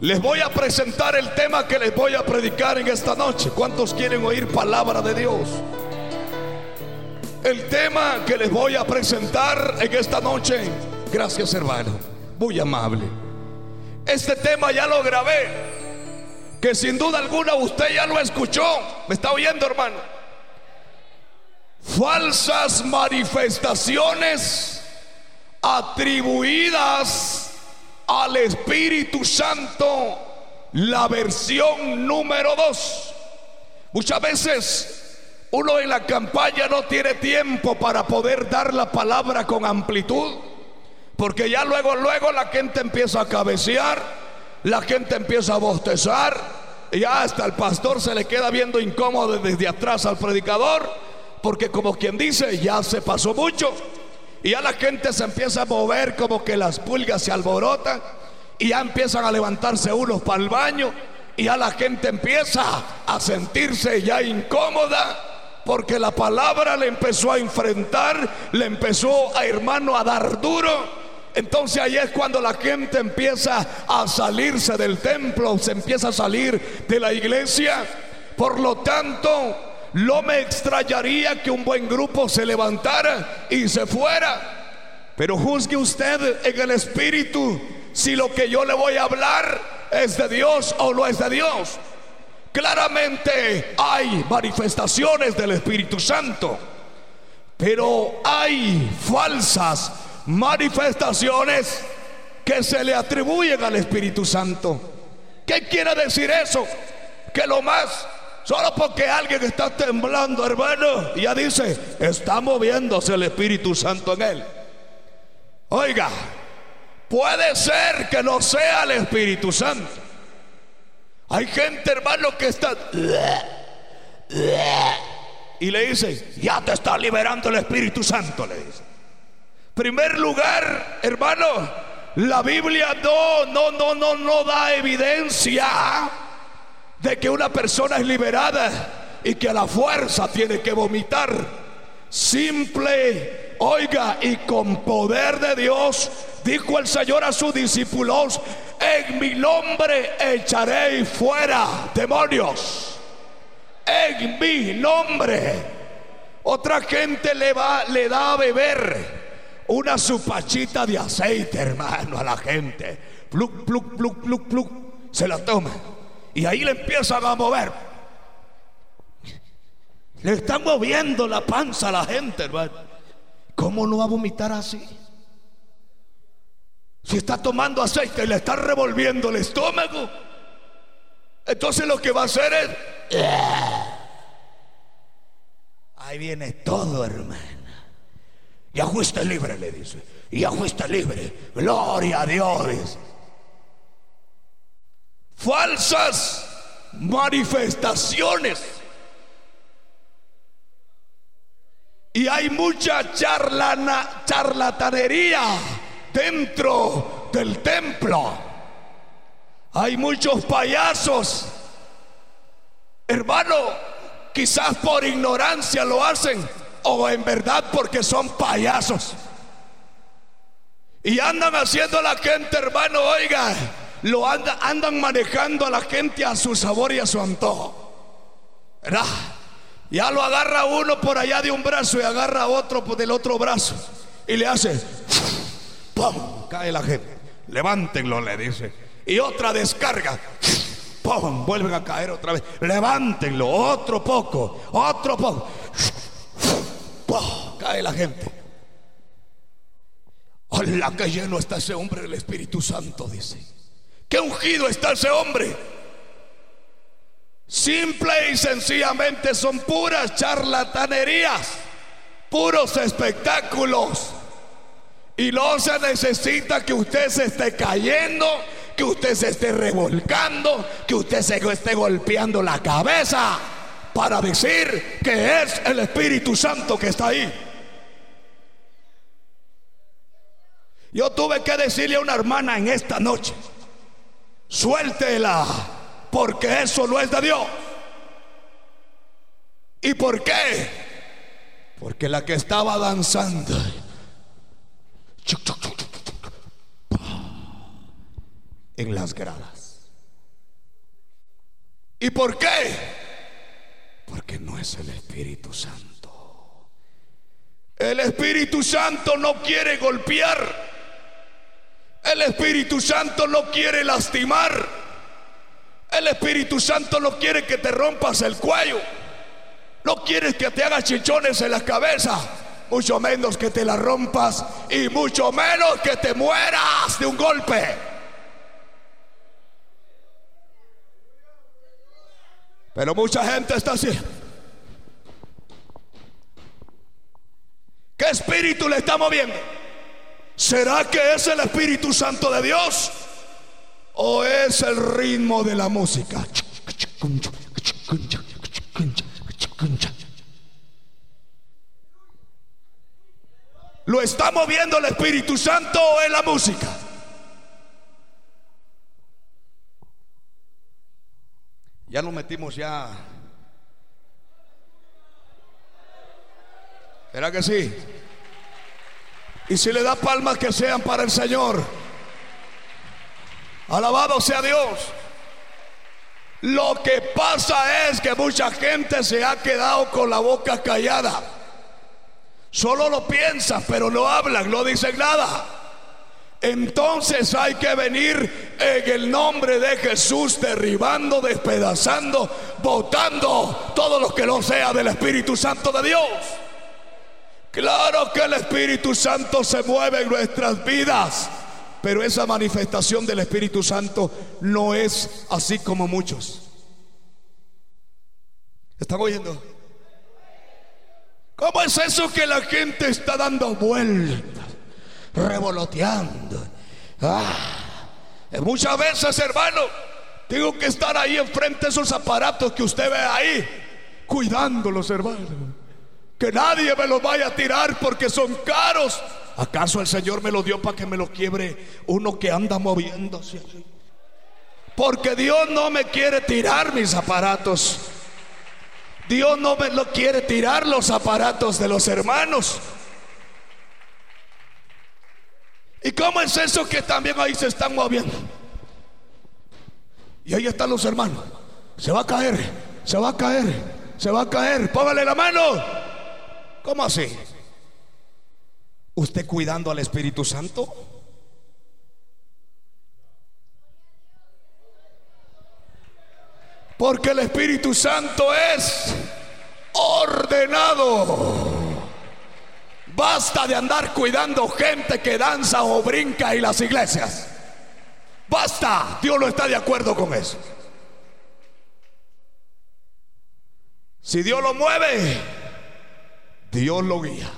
Les voy a presentar el tema que les voy a predicar en esta noche. ¿Cuántos quieren oír palabra de Dios? El tema que les voy a presentar en esta noche, gracias hermano, muy amable. Este tema ya lo grabé, que sin duda alguna usted ya lo escuchó. ¿Me está oyendo hermano? Falsas manifestaciones atribuidas al Espíritu Santo la versión número dos. Muchas veces uno en la campaña no tiene tiempo para poder dar la palabra con amplitud, porque ya luego, luego la gente empieza a cabecear, la gente empieza a bostezar, y hasta el pastor se le queda viendo incómodo desde atrás al predicador, porque como quien dice, ya se pasó mucho. Y ya la gente se empieza a mover como que las pulgas se alborotan y ya empiezan a levantarse unos para el baño y ya la gente empieza a sentirse ya incómoda porque la palabra le empezó a enfrentar, le empezó a hermano a dar duro. Entonces ahí es cuando la gente empieza a salirse del templo, se empieza a salir de la iglesia. Por lo tanto, no me extrañaría que un buen grupo se levantara y se fuera. Pero juzgue usted en el espíritu si lo que yo le voy a hablar es de Dios o no es de Dios. Claramente hay manifestaciones del Espíritu Santo, pero hay falsas manifestaciones que se le atribuyen al Espíritu Santo. ¿Qué quiere decir eso? Que lo más Solo porque alguien está temblando, hermano, ya dice, está moviéndose el Espíritu Santo en él. Oiga, puede ser que no sea el Espíritu Santo. Hay gente, hermano, que está... Y le dice, ya te está liberando el Espíritu Santo, le dice. Primer lugar, hermano, la Biblia no, no, no, no, no da evidencia de que una persona es liberada y que a la fuerza tiene que vomitar. Simple, oiga, y con poder de Dios, dijo el Señor a sus discípulos, en mi nombre echaré fuera demonios. En mi nombre. Otra gente le va, le da a beber una supachita de aceite, hermano, a la gente. Pluk, pluk, pluk, pluk, pluk. Se la toma. Y ahí le empiezan a mover. Le están moviendo la panza a la gente, hermano. ¿Cómo no va a vomitar así? Si está tomando aceite y le está revolviendo el estómago, entonces lo que va a hacer es... Ahí viene todo, hermano. Y ajuste libre, le dice. Y ajuste libre. Gloria a Dios falsas manifestaciones. Y hay mucha charlana, charlatanería dentro del templo. Hay muchos payasos. Hermano, quizás por ignorancia lo hacen o en verdad porque son payasos. Y andan haciendo la gente, hermano, oiga, lo andan manejando a la gente a su sabor y a su antojo. ¿Verdad? Ya lo agarra uno por allá de un brazo y agarra otro por del otro brazo y le hace ¡pum! Cae la gente. Levántenlo, le dice. Y otra descarga. ¡Pum! Vuelven a caer otra vez. Levántenlo, otro poco, otro poco. ¡Pum! Cae la gente. Hola, que lleno está ese hombre del Espíritu Santo, dice. Qué ungido está ese hombre. Simple y sencillamente son puras charlatanerías, puros espectáculos. Y no se necesita que usted se esté cayendo, que usted se esté revolcando, que usted se esté golpeando la cabeza para decir que es el Espíritu Santo que está ahí. Yo tuve que decirle a una hermana en esta noche, suéltela, porque eso no es de Dios. ¿Y por qué? Porque la que estaba danzando en las gradas ¿Y por qué? Porque no es el Espíritu Santo. El Espíritu Santo no quiere golpear. El Espíritu Santo no quiere lastimar. El Espíritu Santo no quiere que te rompas el cuello. No quiere que te hagas chichones en la cabeza. Mucho menos que te la rompas y mucho menos que te mueras de un golpe. Pero mucha gente está así. ¿Qué espíritu le está moviendo? ¿Será que es el Espíritu Santo de Dios? ¿O es el ritmo de la música? ¿Lo está moviendo el Espíritu Santo o es la música? Ya lo metimos ya. ¿Será que sí? Y si le da palmas que sean para el Señor. Alabado sea Dios. Lo que pasa es que mucha gente se ha quedado con la boca callada. Solo lo piensan, pero no hablan, no dicen nada. Entonces hay que venir en el nombre de Jesús, derribando, despedazando, botando todo lo que no sea del Espíritu Santo de Dios. Claro que el Espíritu Santo se mueve en nuestras vidas, pero esa manifestación del Espíritu Santo no es así como muchos. ¿Están oyendo? ¿Cómo es eso que la gente está dando vueltas, revoloteando? Ah, muchas veces, hermano, tengo que estar ahí enfrente de esos aparatos que usted ve ahí, cuidándolos, hermano que nadie me los vaya a tirar porque son caros. ¿Acaso el Señor me lo dio para que me lo quiebre uno que anda moviéndose? Porque Dios no me quiere tirar mis aparatos. Dios no me lo quiere tirar los aparatos de los hermanos. ¿Y cómo es eso que también ahí se están moviendo? Y ahí están los hermanos. Se va a caer, se va a caer, se va a caer. Póngale la mano. ¿Cómo así? ¿Usted cuidando al Espíritu Santo? Porque el Espíritu Santo es ordenado. Basta de andar cuidando gente que danza o brinca en las iglesias. Basta, Dios no está de acuerdo con eso. Si Dios lo mueve, Dios lo guía.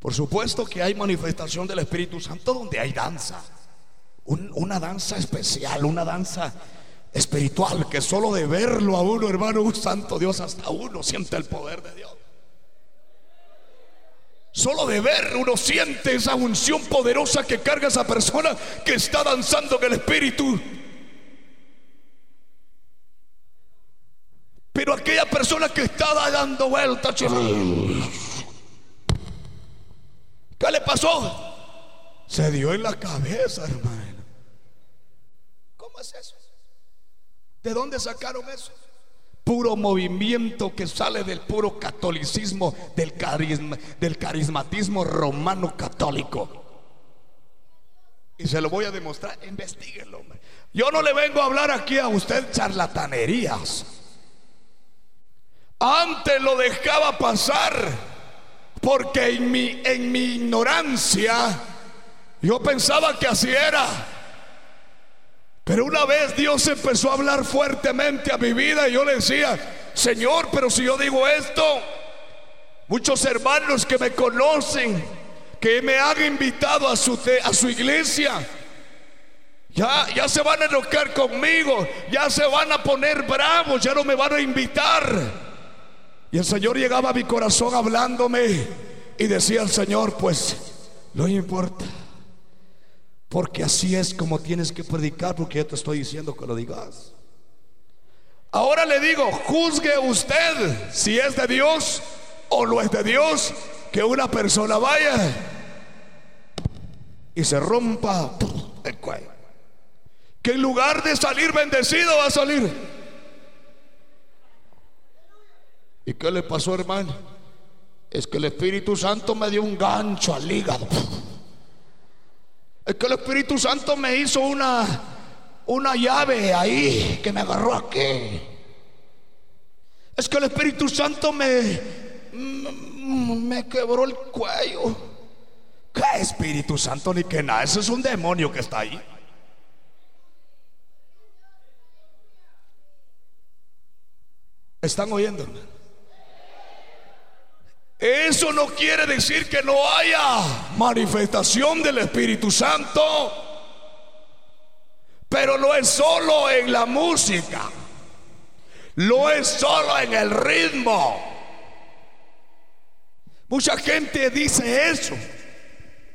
Por supuesto que hay manifestación del Espíritu Santo donde hay danza. una danza especial, una danza espiritual que solo de verlo a uno, hermano, un santo Dios, hasta uno siente el poder de Dios. Solo de ver uno siente esa unción poderosa que carga esa persona que está danzando en el Espíritu. Pero aquella persona que estaba dando vueltas, ¿qué le pasó? Se dio en la cabeza, hermano. ¿Cómo es eso? ¿De dónde sacaron eso? Puro movimiento que sale del puro catolicismo, del, carisma, del carismatismo romano católico. Y se lo voy a demostrar, investiguenlo. Yo no le vengo a hablar aquí a usted charlatanerías. Antes lo dejaba pasar porque en mi, en mi ignorancia yo pensaba que así era. Pero una vez Dios empezó a hablar fuertemente a mi vida y yo le decía, Señor, pero si yo digo esto, muchos hermanos que me conocen, que me han invitado a su, a su iglesia, ya, ya se van a enojar conmigo, ya se van a poner bravos, ya no me van a invitar. Y el Señor llegaba a mi corazón hablándome y decía el Señor, pues no importa. Porque así es como tienes que predicar, porque yo te estoy diciendo que lo digas. Ahora le digo, juzgue usted si es de Dios o no es de Dios que una persona vaya y se rompa el cuello. Que en lugar de salir bendecido va a salir. ¿Y qué le pasó, hermano? Es que el Espíritu Santo me dio un gancho al hígado. Es que el Espíritu Santo me hizo una, una llave ahí que me agarró aquí. Es que el Espíritu Santo me, me quebró el cuello. ¿Qué Espíritu Santo ni que nada? Ese es un demonio que está ahí. ¿Están oyendo? Eso no quiere decir que no haya manifestación del Espíritu Santo, pero no es solo en la música, no es solo en el ritmo. Mucha gente dice eso.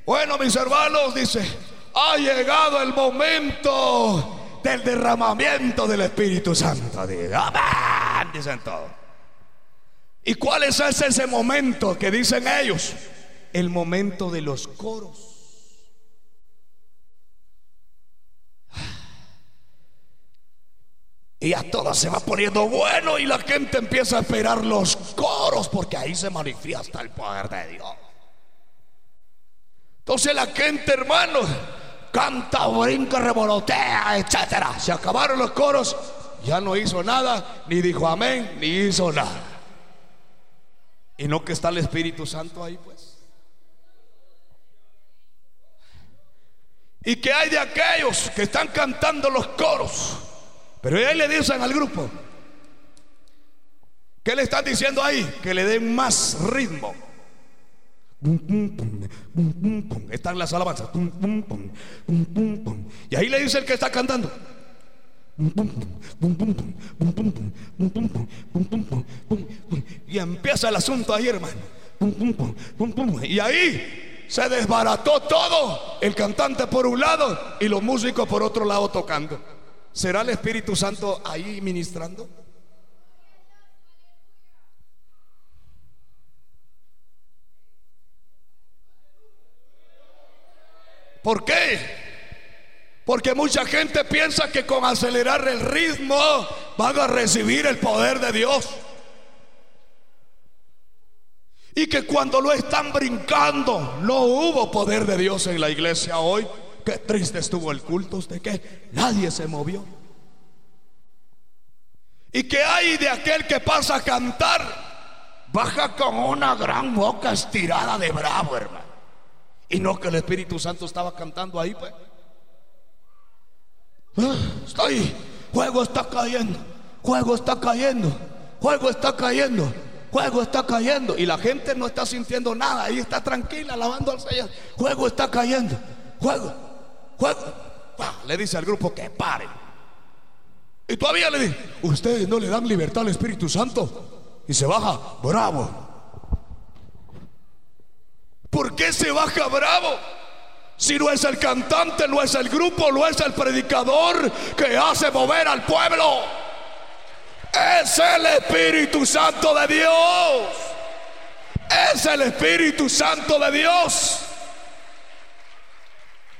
Bueno, mis hermanos, dice, ha llegado el momento del derramamiento del Espíritu Santo. Amén, dicen todos. ¿Y cuál es ese, momento que dicen ellos? El momento de los coros. Y a todo se va poniendo bueno y la gente empieza a esperar los coros porque ahí se manifiesta el poder de Dios. Entonces la gente, hermano, canta, brinca, revolotea, etcétera. Se acabaron los coros, ya no hizo nada, ni dijo amén, ni hizo nada. Y no que está el Espíritu Santo ahí, pues. ¿Y que hay de aquellos que están cantando los coros? Pero ahí le dicen al grupo, ¿qué le están diciendo ahí? Que le den más ritmo. Están las alabanzas. Y ahí le dice el que está cantando. Y empieza el asunto ahí, hermano. Y ahí se desbarató todo. El cantante por un lado y los músicos por otro lado tocando. ¿Será el Espíritu Santo ahí ministrando? ¿Por qué? Porque mucha gente piensa que con acelerar el ritmo van a recibir el poder de Dios. Y que cuando lo están brincando no hubo poder de Dios en la iglesia hoy. Qué triste estuvo el culto de que nadie se movió. Y que hay de aquel que pasa a cantar, baja con una gran boca estirada de bravo, hermano. Y no que el Espíritu Santo estaba cantando ahí, pues. Estoy, juego está cayendo, juego está cayendo, juego está cayendo, juego está cayendo. Y la gente no está sintiendo nada, ahí está tranquila, alabando al Señor. Juego está cayendo, juego, juego. Le dice al grupo que pare. Y todavía le dice, ustedes no le dan libertad al Espíritu Santo. Y se baja, bravo. ¿Por qué se baja bravo? Si no es el cantante, no es el grupo, no es el predicador que hace mover al pueblo. Es el Espíritu Santo de Dios. Es el Espíritu Santo de Dios.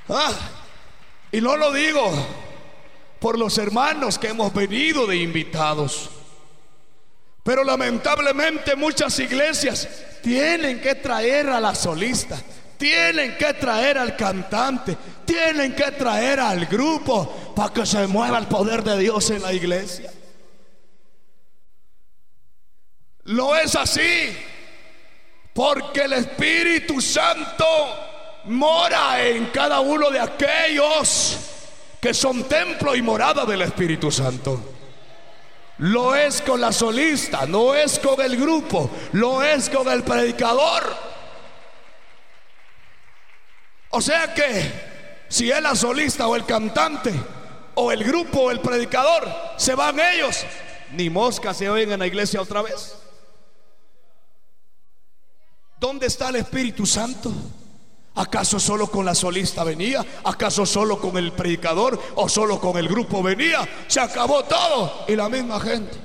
Ah, y no lo digo por los hermanos que hemos venido de invitados. Pero lamentablemente muchas iglesias tienen que traer a la solista tienen que traer al cantante, tienen que traer al grupo para que se mueva el poder de Dios en la iglesia. Lo es así, porque el Espíritu Santo mora en cada uno de aquellos que son templo y morada del Espíritu Santo. Lo es con la solista, no es con el grupo, lo es con el predicador. O sea que si es la solista o el cantante o el grupo o el predicador, se van ellos, ni moscas se oyen en la iglesia otra vez. ¿Dónde está el Espíritu Santo? ¿Acaso solo con la solista venía? ¿Acaso solo con el predicador o solo con el grupo venía? Se acabó todo y la misma gente.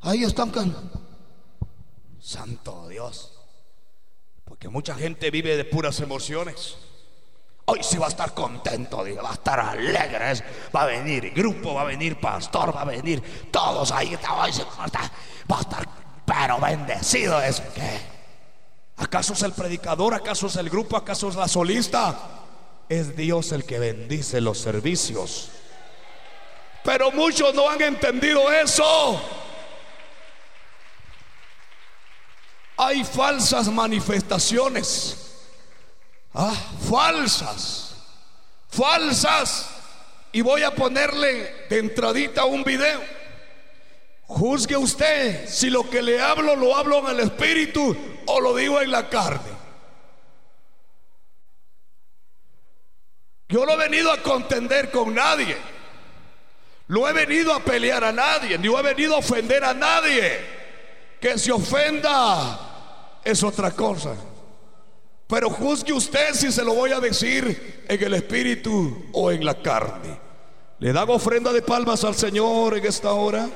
Ahí están Santo Dios. Porque mucha gente vive de puras emociones. Hoy sí va a estar contento, va a estar alegre, va a venir grupo, va a venir pastor, va a venir todos ahí, va a estar, pero bendecido es que. ¿Acaso es el predicador? ¿Acaso es el grupo? ¿Acaso es la solista? Es Dios el que bendice los servicios. Pero muchos no han entendido eso. Hay falsas manifestaciones Ah, falsas, falsas. Y voy a ponerle de entradita un video. Juzgue usted si lo que le hablo lo hablo en el espíritu o lo digo en la carne. Yo no he venido a contender con nadie. No he venido a pelear a nadie, ni he venido a ofender a nadie. Que se ofenda es otra cosa. Pero juzgue usted si se lo voy a decir en el espíritu o en la carne. ¿Le dan ofrenda de palmas al Señor en esta hora?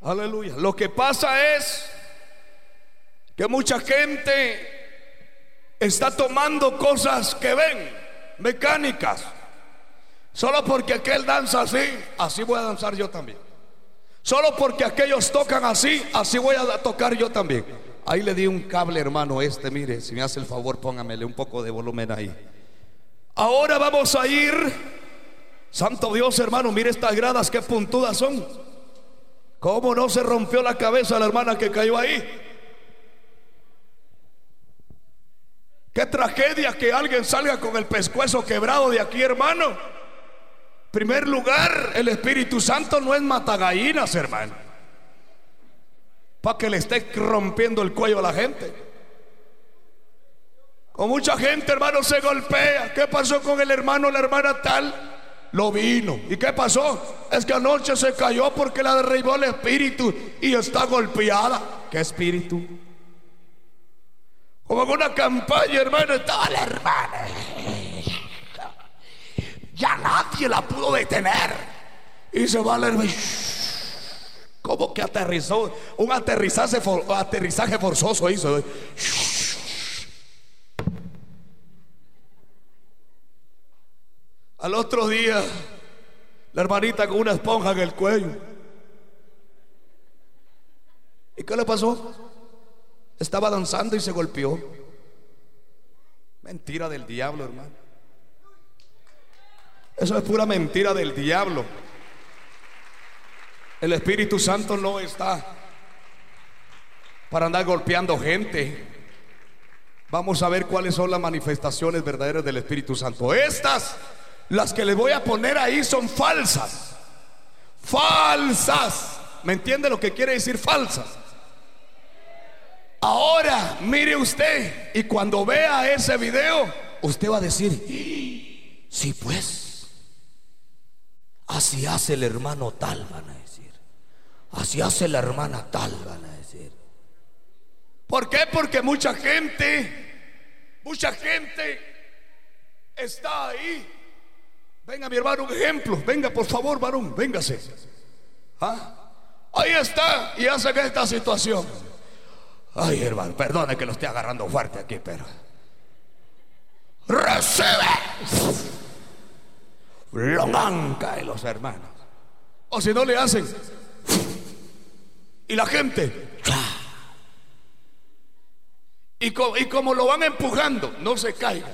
Aleluya. Lo que pasa es que mucha gente está tomando cosas que ven, mecánicas Solo porque aquel danza así, así voy a danzar yo también. Solo porque aquellos tocan así, así voy a tocar yo también. Ahí le di un cable, hermano, este, mire, si me hace el favor, póngamele un poco de volumen ahí. Ahora vamos a ir, Santo Dios, hermano, mire estas gradas, qué puntudas son. ¿Cómo no se rompió la cabeza la hermana que cayó ahí? Qué tragedia que alguien salga con el pescuezo quebrado de aquí, hermano primer lugar, el Espíritu Santo no es matagallinas, hermano. Para que le esté rompiendo el cuello a la gente. Con mucha gente, hermano, se golpea. ¿Qué pasó con el hermano, la hermana tal? Lo vino. ¿Y qué pasó? Es que anoche se cayó porque la derribó el espíritu y está golpeada. ¿Qué espíritu? Como en una campaña, hermano, estaba la hermana ya nadie la pudo detener. Y se va a leer, como que aterrizó, un aterrizaje, aterrizaje forzoso hizo. Al otro día, la hermanita con una esponja en el cuello. ¿Y qué le pasó? Estaba danzando y se golpeó. Mentira del diablo, hermano. Eso es pura mentira del diablo. El Espíritu Santo no está para andar golpeando gente. Vamos a ver cuáles son las manifestaciones verdaderas del Espíritu Santo. Estas, las que le voy a poner ahí, son falsas. Falsas. ¿Me entiende lo que quiere decir falsas? Ahora, mire usted, y cuando vea ese video, usted va a decir, sí pues. Así hace el hermano tal, van a decir. Así hace la hermana tal, van a decir. ¿Por qué? Porque mucha gente, mucha gente está ahí. Venga, mi hermano, un ejemplo. Venga, por favor, varón, véngase. ¿Ah? Ahí está y hace que esta situación. Ay, hermano, perdone que lo esté agarrando fuerte aquí, pero. Recibe lo manca de los hermanos. O si no le hacen. Y la gente. Y, como lo van empujando, no se caiga.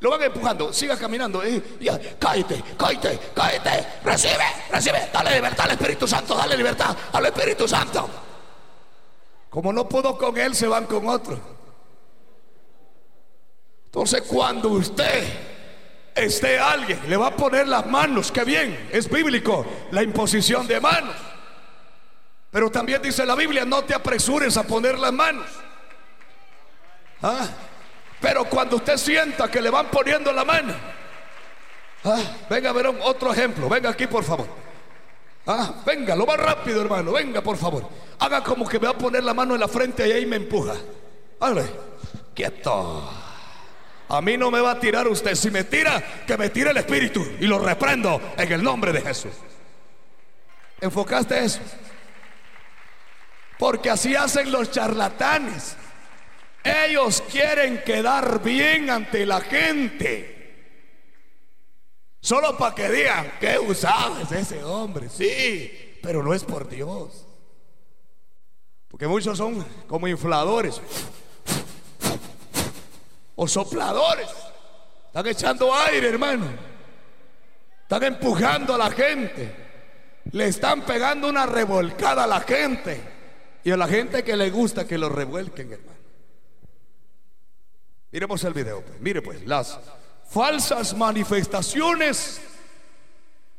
Lo van empujando, siga caminando. Y, ya, cállate, cállate, cállate. Recibe, recibe. Dale libertad al Espíritu Santo, dale libertad al Espíritu Santo. Como no puedo con él, se van con otro. Entonces, cuando usted esté alguien, le va a poner las manos, que bien, es bíblico la imposición de manos. Pero también dice la Biblia, no te apresures a poner las manos. ¿Ah? Pero cuando usted sienta que le van poniendo la mano, ¿ah? venga a ver otro ejemplo, venga aquí por favor. ¿Ah? Venga, lo más rápido hermano, venga por favor. Haga como que me va a poner la mano en la frente y ahí me empuja. Vale, quieto. A mí no me va a tirar usted. Si me tira, que me tire el espíritu. Y lo reprendo en el nombre de Jesús. ¿Enfocaste eso? Porque así hacen los charlatanes. Ellos quieren quedar bien ante la gente. Solo para que digan, qué usado es ese hombre. Sí, pero no es por Dios. Porque muchos son como infladores o sopladores. Están echando aire, hermano. Están empujando a la gente. Le están pegando una revolcada a la gente. Y a la gente que le gusta que lo revuelquen, hermano. Miremos el video. Pues. Mire pues, las falsas manifestaciones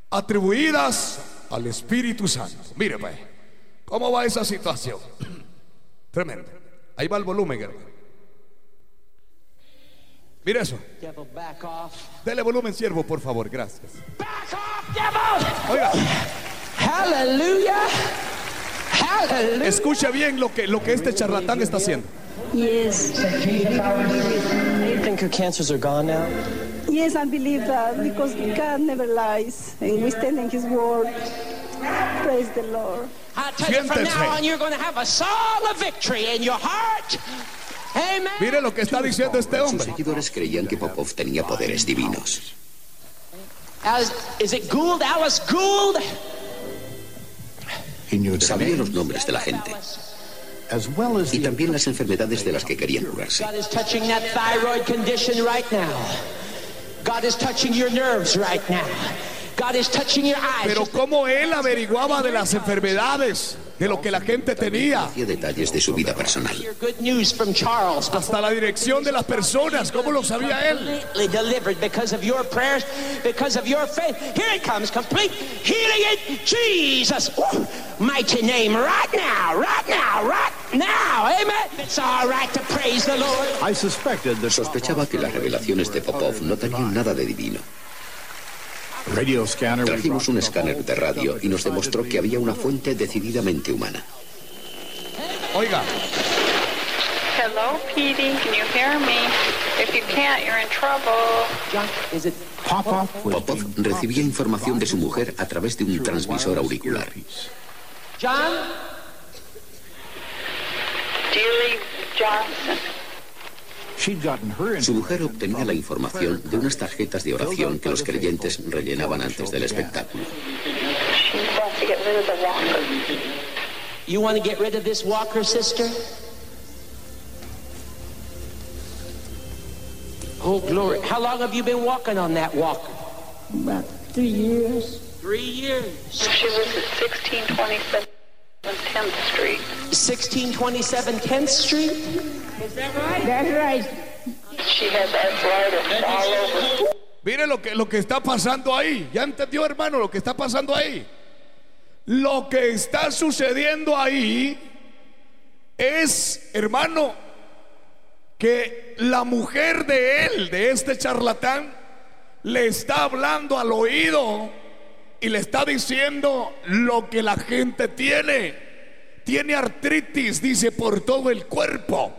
atribuidas al Espíritu Santo. Mire pues, ¿cómo va esa situación? Tremendo. Ahí va el volumen, hermano. Mire eso. Dele volumen, siervo, por favor. Gracias. Oiga. Aleluya. Escuche bien lo que, lo que este charlatán está haciendo. Yes. You think your cancers are gone now? Yes, I believe that because God never lies and we stand in His word. Praise the Lord. I tell you, from Siéntese. now on, you're going to have a song of victory in your heart. Amen. Mire lo que está diciendo este Sus hombre. seguidores creían que Popov tenía poderes divinos. Alice, is it Gould? Alice Gould? Sabía los nombres de la gente y también las enfermedades de las que querían curarse. God is touching that thyroid condition right now. God is touching your nerves right now. God is touching your eyes. Pero cómo él averiguaba de las enfermedades, de lo que la gente tenía, detalles de su vida personal. Hear good news from Charles. hasta la dirección de las personas, ¿cómo lo sabía él? Completely delivered because of your prayers, because of your faith. Here it comes, complete healing in Jesus' Woo! mighty name, right now, right now, right now. Amen. It's all right to praise the Lord. I suspected that Sospechaba que las revelaciones de Popov no tenían nada de divino. Trajimos un from escáner de radio y nos demostró que había una fuente decididamente humana. Oiga, Hello, Petey. Can you hear me? If you can't, you're in trouble. Popov recibía información de su mujer a través de un transmisor auricular. John? Dealey Johnson. Su mujer obtenía la información de unas tarjetas de oración que los creyentes rellenaban antes del espectáculo. She wants to get rid of the walker. You want to get rid of this walker, sister? Oh, glory. How long have you been walking on that walker? About three years. Three years. She lives at 1627 10th Street. 1627 10th Street? Is that right? That's right. She has arthritis all over. mire lo que, lo que está pasando ahí. ¿Ya entendió, hermano, lo que está pasando ahí? Lo que está sucediendo ahí es, hermano, que la mujer de él, de este charlatán, le está hablando al oído y le está diciendo lo que la gente tiene. Tiene artritis, dice, por todo el cuerpo.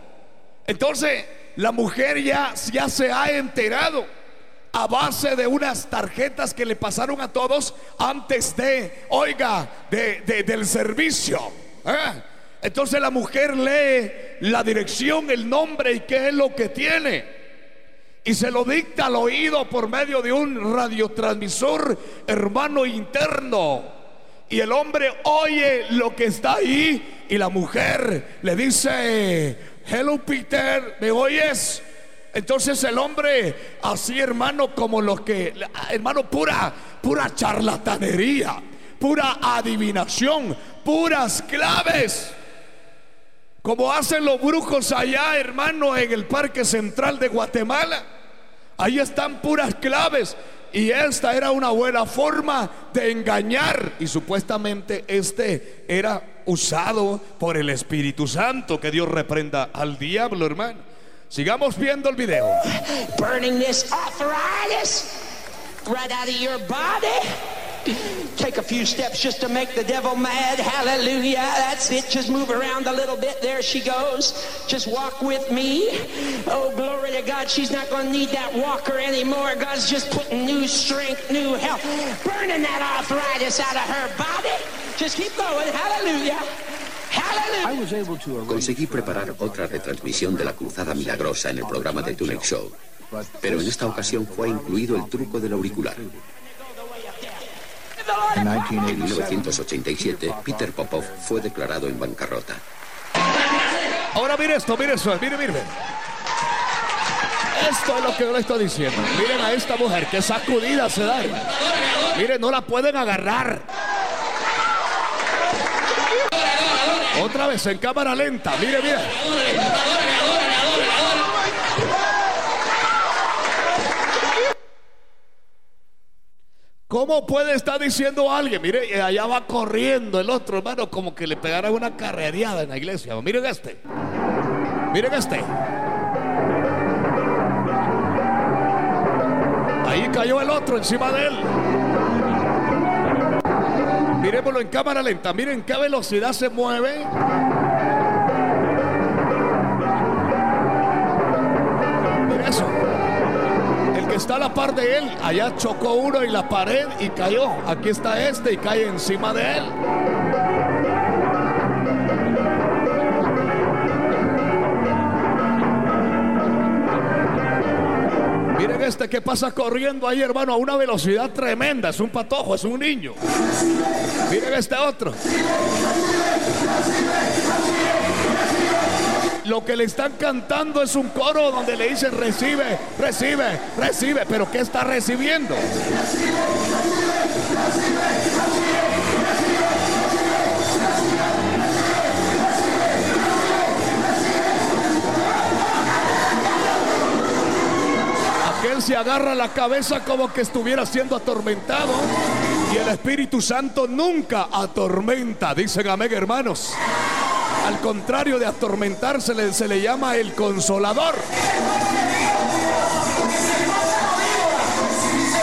Entonces, la mujer ya, ya se ha enterado a base de unas tarjetas que le pasaron a todos antes de, oiga, de, de- del servicio. ¿eh? Entonces la mujer lee la dirección, el nombre y qué es lo que tiene. Y se lo dicta al oído por medio de un radiotransmisor hermano interno. Y el hombre oye lo que está ahí y la mujer le dice, hello Peter, ¿me oyes? Entonces el hombre, así hermano, como los que, hermano, pura, pura charlatanería, pura adivinación, puras claves. Como hacen los brujos allá, hermano, en el Parque Central de Guatemala. Ahí están puras claves. Y esta era una buena forma de engañar. Y supuestamente este era usado por el Espíritu Santo. Que Dios reprenda al diablo, hermano. Sigamos viendo el video. Burning this arthritis right out of your body. Take a few steps just to make the devil mad. Hallelujah. That's it. Just move around a little bit. There she goes. Just walk with me. Oh, glory to God. She's not going to need that walker anymore. God's just putting new strength, new health, burning that arthritis out of her body. Just keep going. Hallelujah. I Hallelujah. was able to arrange Conseguí preparar otra retransmisión de la Cruzada Milagrosa en el programa de Tonight Show. Pero en esta ocasión fue incluido el truco del auricular. En 1987. 1987, Peter Popov fue declarado en bancarrota. Ahora mire esto, mire eso, mire, mire. Esto es lo que yo le estoy diciendo. Miren a esta mujer, que sacudida se da. Miren, no la pueden agarrar. Otra vez en cámara lenta, mire, mire. ¿Cómo puede estar diciendo alguien? Mire, y allá va corriendo el otro hermano, como que le pegara una carrereada en la iglesia. Miren este. Miren este. Ahí cayó el otro encima de él. Miremoslo en cámara lenta. Miren qué velocidad se mueve. Está a la par de él, allá chocó uno en la pared y cayó. Aquí está este y cae encima de él. Miren este que pasa corriendo ahí, hermano, a una velocidad tremenda. Es un patojo, es un niño. Miren este otro. Lo que le están cantando es un coro donde le dicen recibe, recibe, recibe. Pero ¿qué está recibiendo? Aquel se agarra la cabeza como que estuviera siendo atormentado. Y el Espíritu Santo nunca atormenta, dicen amén hermanos. Al contrario de atormentarse, se le llama el consolador.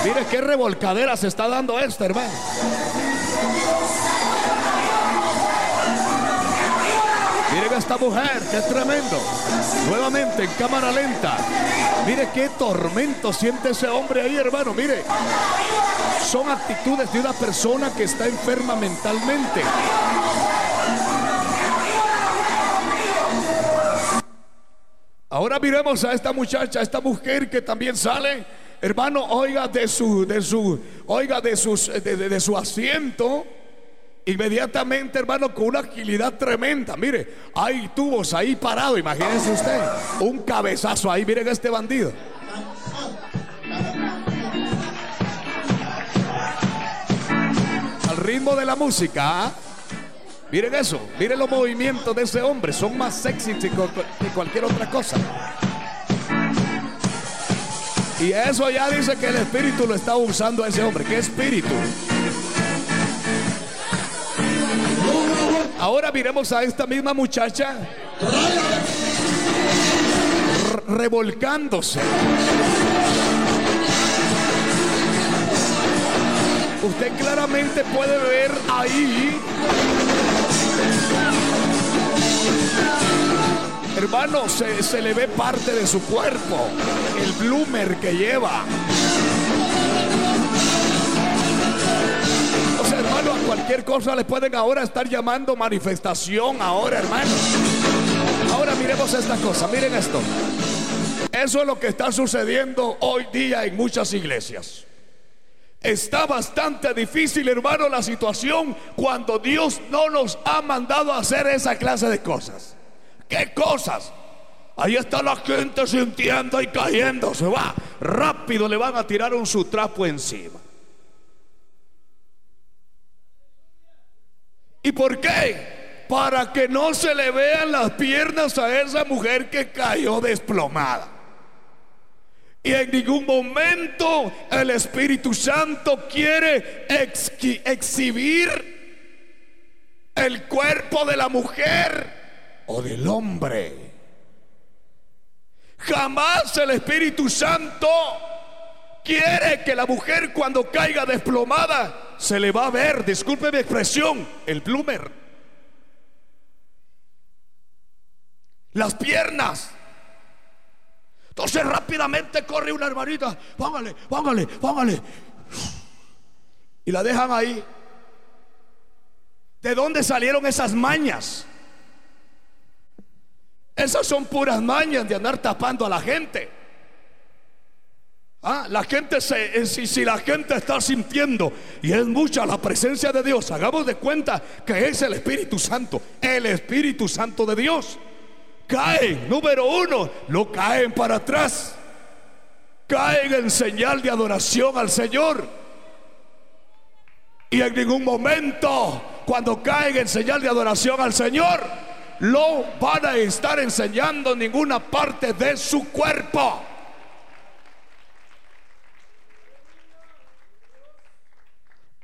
Mire qué revolcadera se está dando esta, hermano. Miren a esta mujer, qué tremendo. Nuevamente en cámara lenta. Mire qué tormento siente ese hombre ahí, hermano. Mire, son actitudes de una persona que está enferma mentalmente. Ahora miremos a esta muchacha, a esta mujer que también sale, hermano, oiga de su, de su, oiga de de su asiento. Inmediatamente, hermano, con una agilidad tremenda. Mire, hay tubos ahí parado, imagínense usted. Un cabezazo ahí, miren a este bandido. Al ritmo de la música. ¿ah? Miren eso, miren los movimientos de ese hombre, son más sexy que cu- que cualquier otra cosa. Y eso ya dice que el espíritu lo está usando a ese hombre. ¿Qué espíritu? Ahora miremos a esta misma muchacha revolcándose. Usted claramente puede ver ahí Hermano, se, se le ve parte de su cuerpo, el bloomer que lleva. O sea, hermano, a cualquier cosa le pueden ahora estar llamando manifestación ahora, hermano. Ahora miremos esta cosa, miren esto. Eso es lo que está sucediendo hoy día en muchas iglesias. Está bastante difícil, hermano, la situación cuando Dios no nos ha mandado a hacer esa clase de cosas. ¿Qué cosas? Ahí está la gente sintiendo y cayendo. Se va. Rápido le van a tirar un su trapo encima. ¿Y por qué? Para que no se le vean las piernas a esa mujer que cayó desplomada. Y en ningún momento el Espíritu Santo quiere exhibir el cuerpo de la mujer o del hombre. Jamás el Espíritu Santo quiere que la mujer cuando caiga desplomada se le va a ver, disculpe mi expresión, el bloomer. Las piernas. Entonces rápidamente corre una hermanita, póngale, póngale, póngale. Y la dejan ahí. ¿De dónde salieron esas mañas? Esas son puras mañas de andar tapando a la gente. Ah, la gente se, eh, si, si la gente está sintiendo y es mucha la presencia de Dios, hagamos de cuenta que es el Espíritu Santo, el Espíritu Santo de Dios. Caen, número uno, no caen para atrás, caen en señal de adoración al Señor. Y en ningún momento, cuando caen en señal de adoración al Señor, lo van a estar enseñando ninguna parte de su cuerpo.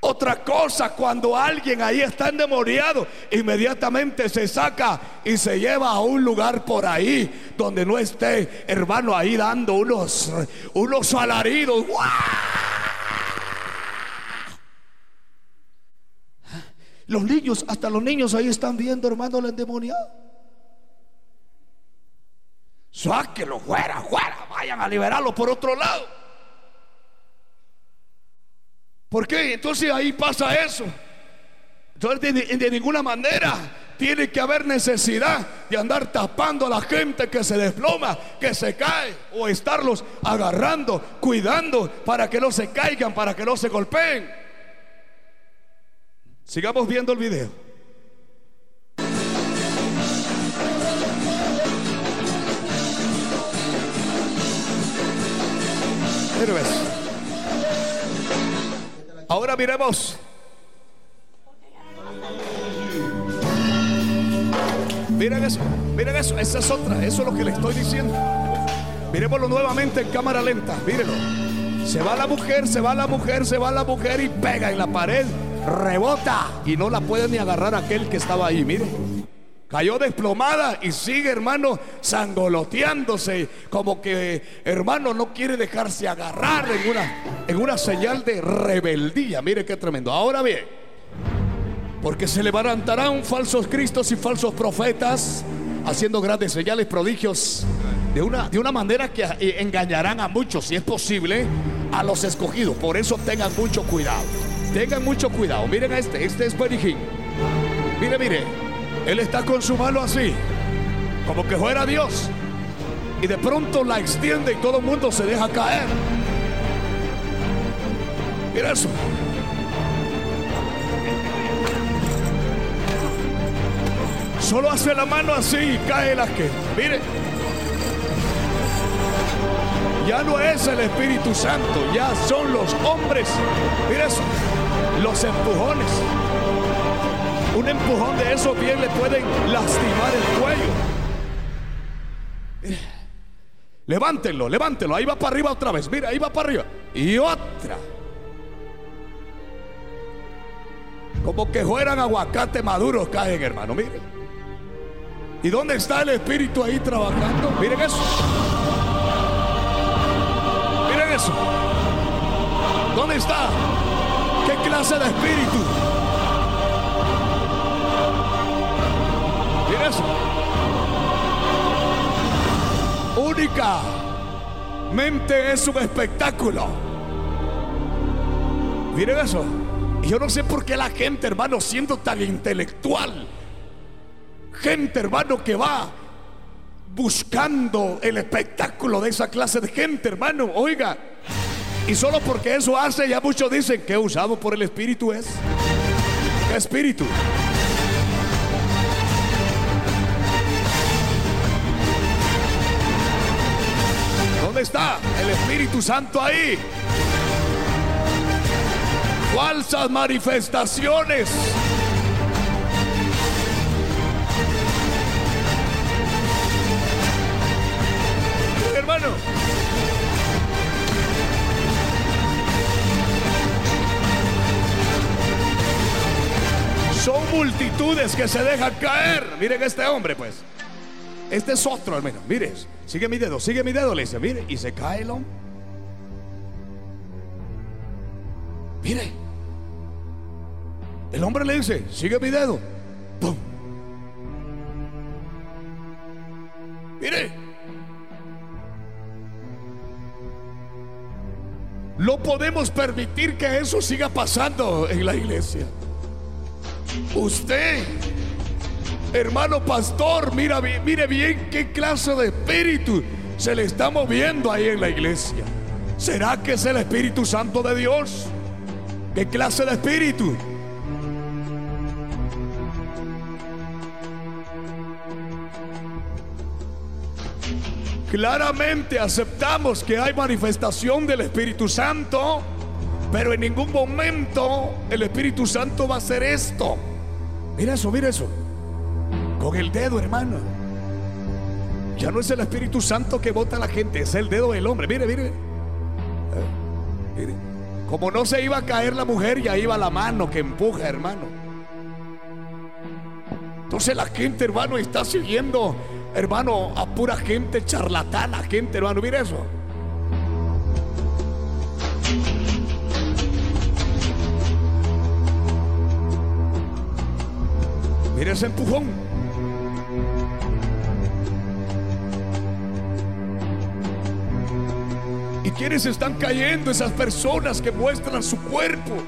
Otra cosa, cuando alguien ahí está endemoniado, inmediatamente se saca y se lleva a un lugar por ahí donde no esté, hermano, ahí dando unos, unos alaridos. Los niños, hasta los niños ahí están viendo, hermano, el endemoniado. Sáquenlo fuera, fuera, vayan a liberarlo por otro lado. ¿Por qué? Entonces ahí pasa eso. Entonces de, ninguna manera tiene que haber necesidad de andar tapando a la gente que se desploma, que se cae, o estarlos agarrando, cuidando para que no se caigan, para que no se golpeen. Sigamos viendo el video. Ahora miremos. Miren eso, miren eso, esa es otra, eso es lo que le estoy diciendo. Miremoslo nuevamente en cámara lenta, mírenlo. Se va la mujer, se va la mujer, se va la mujer y pega en la pared rebota y no la puede ni agarrar aquel que estaba ahí. Mire, cayó desplomada y sigue, hermano, sangoloteándose, como que, hermano, no quiere dejarse agarrar en una, en una señal de rebeldía. Mire qué tremendo. Ahora bien, porque se levantarán falsos cristos y falsos profetas haciendo grandes señales, prodigios, de una, de una manera que engañarán a muchos, si es posible, a los escogidos. Por eso tengan mucho cuidado. Tengan mucho cuidado. Miren a este. Este es Benny Mire, mire. Él está con su mano así. Como que fuera Dios. Y de pronto la extiende y todo el mundo se deja caer. Mira eso. Solo hace la mano así y cae la que. Mire. Ya no es el Espíritu Santo, ya son los hombres. Mira eso los empujones. Un empujón de eso bien le pueden lastimar el cuello. Levántenlo, levántenlo. Ahí va para arriba otra vez. Mira, ahí va para arriba. Y otra. Como que fueran aguacate maduros caen, hermano. Miren. ¿Y dónde está el espíritu ahí trabajando? Miren eso. Miren eso. ¿Dónde está? ¿Qué clase de espíritu? Miren eso. Únicamente es un espectáculo. Miren eso. Yo no sé por qué la gente, hermano, siendo tan intelectual, gente, hermano, que va buscando el espectáculo de esa clase de gente, hermano, oiga, y solo porque eso hace, ya muchos dicen que usado por el Espíritu es. ¿Qué espíritu? Está el Espíritu Santo ahí? Falsas manifestaciones. Hermano, Son multitudes que se dejan caer. Miren este hombre, pues. Este es otro, hermano. Mire, sigue mi dedo, sigue mi dedo, le dice. Mire, y se cae el hombre. Mire. El hombre le dice, sigue mi dedo. Mire, no podemos permitir que eso siga pasando en la iglesia. Usted, hermano pastor, mira, mire bien qué clase de espíritu se le está moviendo ahí en la iglesia. ¿Será que es el Espíritu Santo de Dios? ¿Qué clase de espíritu? Claramente aceptamos que hay manifestación del Espíritu Santo, pero en ningún momento el Espíritu Santo va a hacer esto. Mira eso, mira eso. Con el dedo, hermano. Ya no es el Espíritu Santo que vota a la gente, es el dedo del hombre. Mire, mire. Eh, mire. Como no se iba a caer la mujer, ya iba la mano que empuja, hermano. Entonces la gente, hermano, está siguiendo, hermano, a pura gente charlatana, gente, hermano. Mire eso. Mire ese empujón. ¿Y quiénes están cayendo? Esas personas que muestran su cuerpo.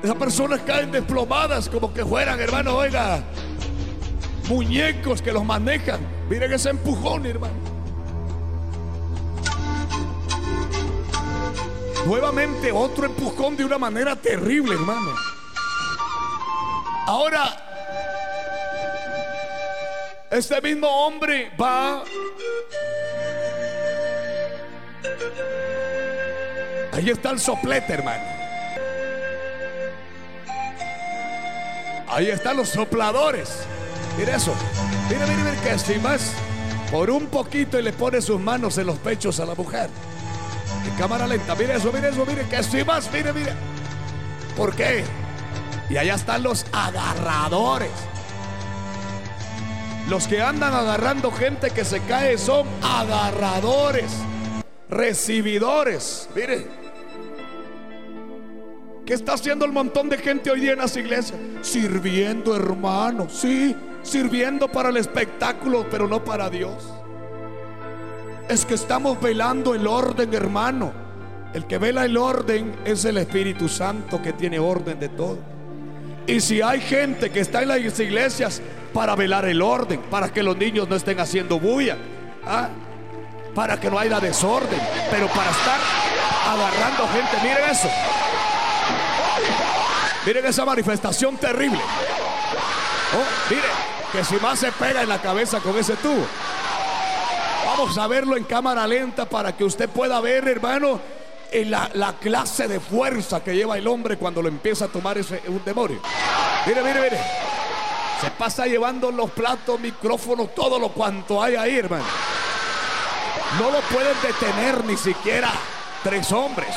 Esas personas caen desplomadas como que fueran, hermano, oiga, muñecos que los manejan. Miren ese empujón, hermano. Nuevamente otro empujón de una manera terrible, hermano. Ahora, este mismo hombre va Ahí está el soplete, hermano. Ahí están los sopladores. Mira eso. Mira, mira, mira que si más por un poquito y le pone sus manos en los pechos a la mujer. En cámara lenta. Mira eso, mira eso, mire que si más, mire, mira. ¿Por qué? Y allá están los agarradores. Los que andan agarrando gente que se cae son agarradores, recibidores. Mire. ¿Qué está haciendo el montón de gente hoy día en las iglesias? Sirviendo, hermano. Sí, sirviendo para el espectáculo, pero no para Dios. Es que estamos velando el orden, hermano. El que vela el orden es el Espíritu Santo que tiene orden de todo. Y si hay gente que está en las iglesias para velar el orden, para que los niños no estén haciendo bulla, ¿ah? para que no haya desorden, pero para estar agarrando gente, miren eso. Miren esa manifestación terrible. Oh, que si más se pega en la cabeza con ese tubo. Vamos a verlo en cámara lenta para que usted pueda ver, hermano, la, clase de fuerza que lleva el hombre cuando lo empieza a tomar ese un demonio. Mire, mire, mire. Se pasa llevando los platos, micrófonos, todo lo cuanto hay ahí, hermano. No lo pueden detener ni siquiera tres hombres.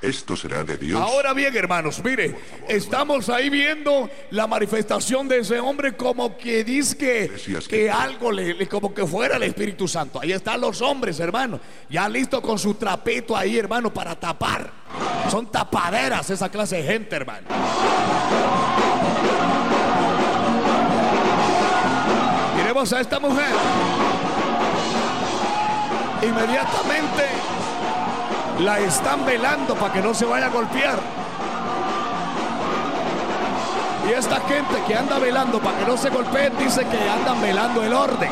Esto será de Dios. Ahora bien, hermanos, mire, estamos ahí viendo la manifestación de ese hombre como que dice que, que algo le, como que fuera el Espíritu Santo. Ahí están los hombres, hermano, ya listo con su trapito ahí, hermano, para tapar. Son tapaderas esa clase de gente, hermano. Miremos a esta mujer. Inmediatamente la están velando para que no se vaya a golpear. Y esta gente que anda velando para que no se golpeen dice que andan velando el orden.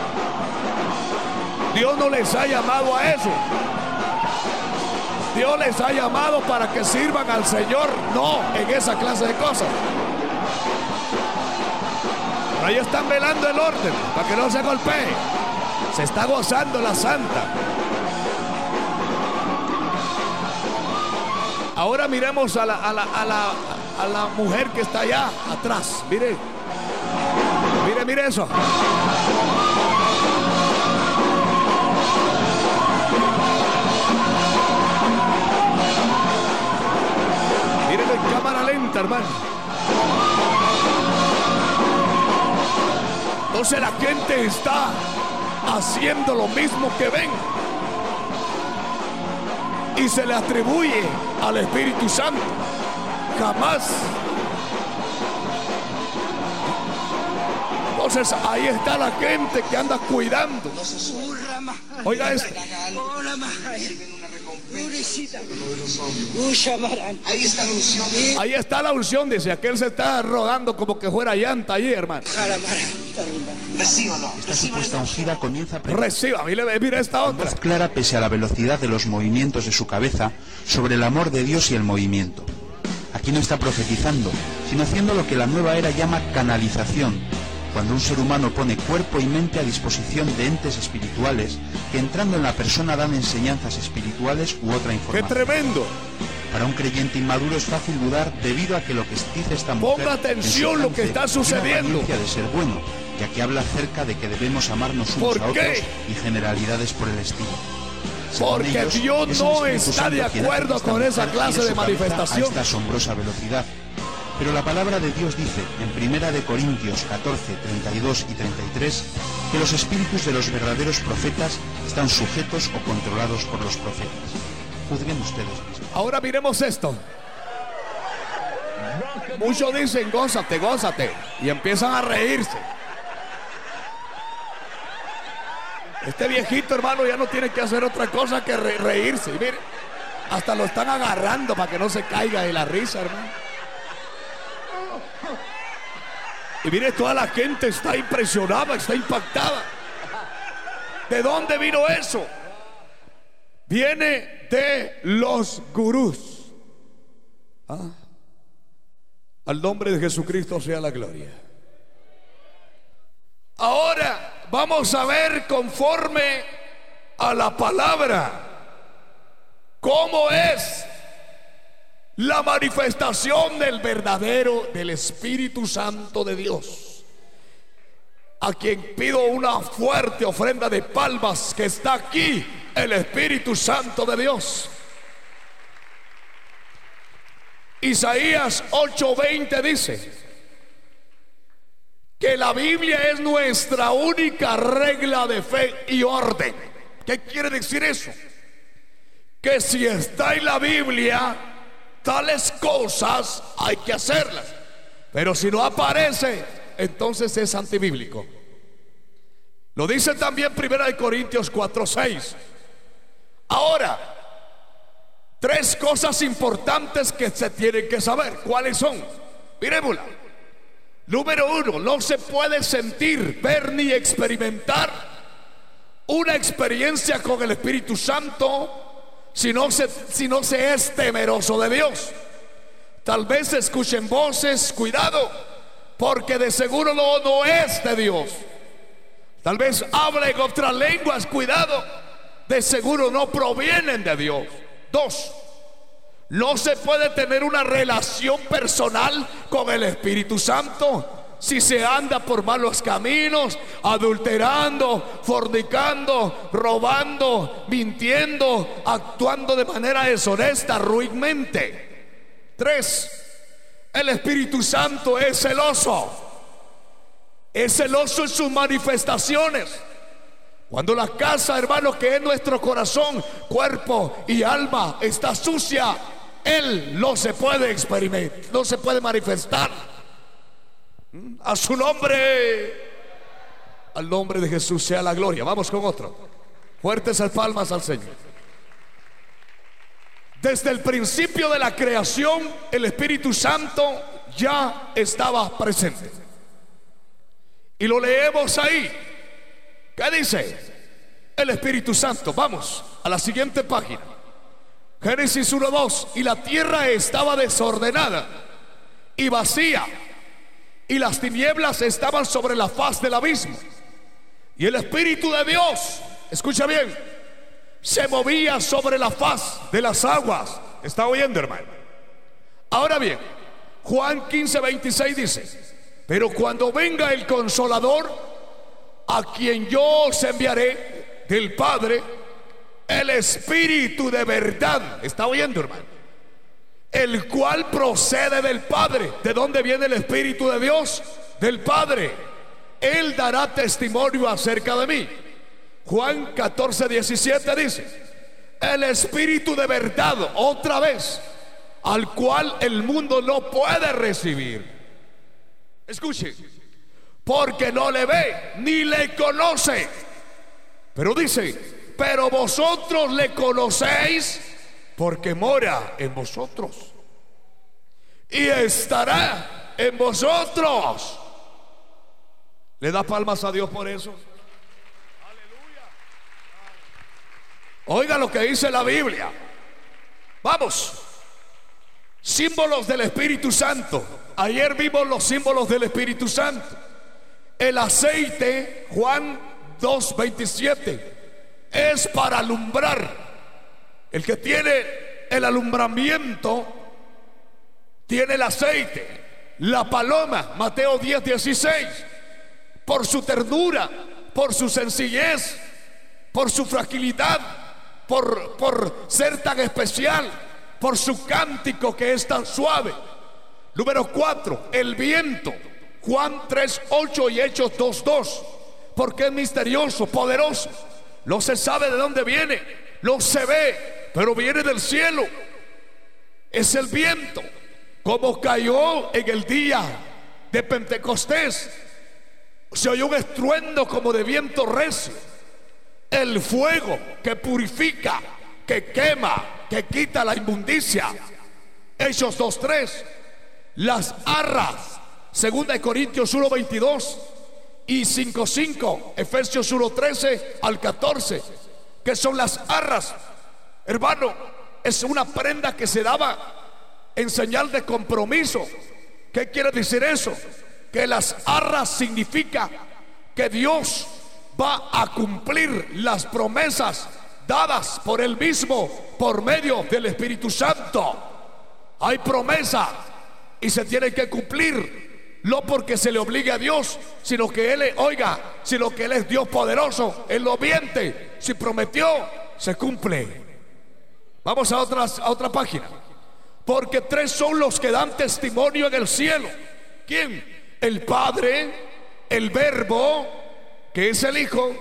Dios no les ha llamado a eso. Dios les ha llamado para que sirvan al Señor, no en esa clase de cosas. ahí están velando el orden para que no se golpee. Se está gozando la santa. Ahora miremos a la, a la, a la, a la mujer que está allá atrás. Mire, mire, mire eso. Miren en cámara lenta, hermano. Entonces la gente está haciendo lo mismo que ven. Y se le atribuye al Espíritu Santo. Jamás. Entonces ahí está la gente que anda cuidando. Oiga esto. Ahí está la unción, dice. Aquel se está rodando como que fuera llanta allí, hermano. Esta supuesta ungida comienza a Reciba, mire, mire esta otra. voz clara pese a la velocidad de los movimientos de su cabeza sobre el amor de Dios y el movimiento. Aquí no está profetizando, sino haciendo lo que la nueva era llama canalización, cuando un ser humano pone cuerpo y mente a disposición de entes espirituales que entrando en la persona dan enseñanzas espirituales u otra ¡Qué información. tremendo! Para un creyente inmaduro es fácil dudar debido a que lo que dice esta mujer Ponga atención lo que está sucediendo. de ser bueno, ya que habla acerca de que debemos amarnos unos ¿Por a otros y generalidades por el estilo. Según Porque ellos, Dios no está de acuerdo con esa clase de manifestación. A esta asombrosa velocidad. Pero la palabra de Dios dice en Primera de Corintios 14, 32 y 33 que los espíritus de los verdaderos profetas están sujetos o controlados por los profetas. Juzguen ustedes mismos. Ahora miremos esto. Muchos dicen, gózate, gózate. Y empiezan a reírse. Este viejito, hermano, ya no tiene que hacer otra cosa que re- reírse. Y mire, hasta lo están agarrando para que no se caiga de la risa, hermano. Y mire, toda la gente está impresionada, está impactada. ¿De dónde vino eso? Viene de los gurús. Ah. Al nombre de Jesucristo sea la gloria. Ahora vamos a ver conforme a la palabra cómo es la manifestación del verdadero del Espíritu Santo de Dios. A quien pido una fuerte ofrenda de palmas que está aquí el Espíritu Santo de Dios. Isaías 8:20 dice que la Biblia es nuestra única regla de fe y orden. ¿Qué quiere decir eso? Que si está en la Biblia, tales cosas hay que hacerlas. Pero si no aparece, entonces es antibíblico. Lo dice también 1 Corintios 4:6. Ahora, tres cosas importantes que se tienen que saber. ¿Cuáles son? Miremosla. Número uno, no se puede sentir, ver ni experimentar una experiencia con el Espíritu Santo si no se, es temeroso de Dios. Tal vez escuchen voces, cuidado, porque de seguro no, no es de Dios. Tal vez hablen otras lenguas, cuidado, de seguro no provienen de Dios. Dos, no se puede tener una relación personal con el Espíritu Santo si se anda por malos caminos, adulterando, fornicando, robando, mintiendo, actuando de manera deshonesta, ruinmente. Tres, el Espíritu Santo es celoso. Es celoso en sus manifestaciones. Cuando la casa, hermano, que es nuestro corazón, cuerpo y alma está sucia, Él no se puede experimentar, no se puede manifestar. A su nombre, al nombre de Jesús sea la gloria. Vamos con otro. Fuertes palmas al Señor. Desde el principio de la creación, el Espíritu Santo ya estaba presente. Y lo leemos ahí. ¿Qué dice? El Espíritu Santo. Vamos a la siguiente página. Génesis 1.2. Y la tierra estaba desordenada y vacía. Y las tinieblas estaban sobre la faz del abismo. Y el Espíritu de Dios, escucha bien, se movía sobre la faz de las aguas. ¿Está oyendo, hermano? Ahora bien, Juan 15.26 dice, pero cuando venga el consolador, a quien yo os enviaré del Padre, el Espíritu de verdad. ¿Está oyendo, hermano? El cual procede del Padre. ¿De dónde viene el Espíritu de Dios? Del Padre. Él dará testimonio acerca de mí. Juan 14, 17 dice, el Espíritu de verdad, otra vez, al cual el mundo no puede recibir. Escuche, porque no le ve ni le conoce. Pero dice, pero vosotros le conocéis porque mora en vosotros y estará en vosotros. ¿Le da palmas a Dios por eso? Oiga lo que dice la Biblia. Vamos. Símbolos del Espíritu Santo. Ayer vimos los símbolos del Espíritu Santo. El aceite, Juan 2.27, es para alumbrar. El que tiene el alumbramiento tiene el aceite. La paloma, Mateo 10.16, por su ternura, por su sencillez, por su fragilidad, por, por ser tan especial, por su cántico que es tan suave. Número 4, el viento. Juan 3, 8 y Hechos 2, 2. Porque es misterioso, poderoso. No se sabe de dónde viene, no se ve, pero viene del cielo. Es el viento, como cayó en el día de Pentecostés. Se oyó un estruendo como de viento recio el fuego que purifica, que quema, que quita la inmundicia. Hechos 2.3. Las arras, segunda de Corintios 1.22 y 5.5, Efesios 1.13 al 14, que son las arras. Hermano, es una prenda que se daba en señal de compromiso. ¿Qué quiere decir eso? Que las arras significa que Dios va a cumplir las promesas dadas por él mismo por medio del Espíritu Santo. Hay promesa y se tiene que cumplir. No porque se le obligue a Dios, sino que Él, oiga, sino que Él es Dios poderoso, Él lo miente. Si prometió, se cumple. Vamos a, a otra página. Porque tres son los que dan testimonio en el cielo. ¿Quién? El Padre, el Verbo que es el Hijo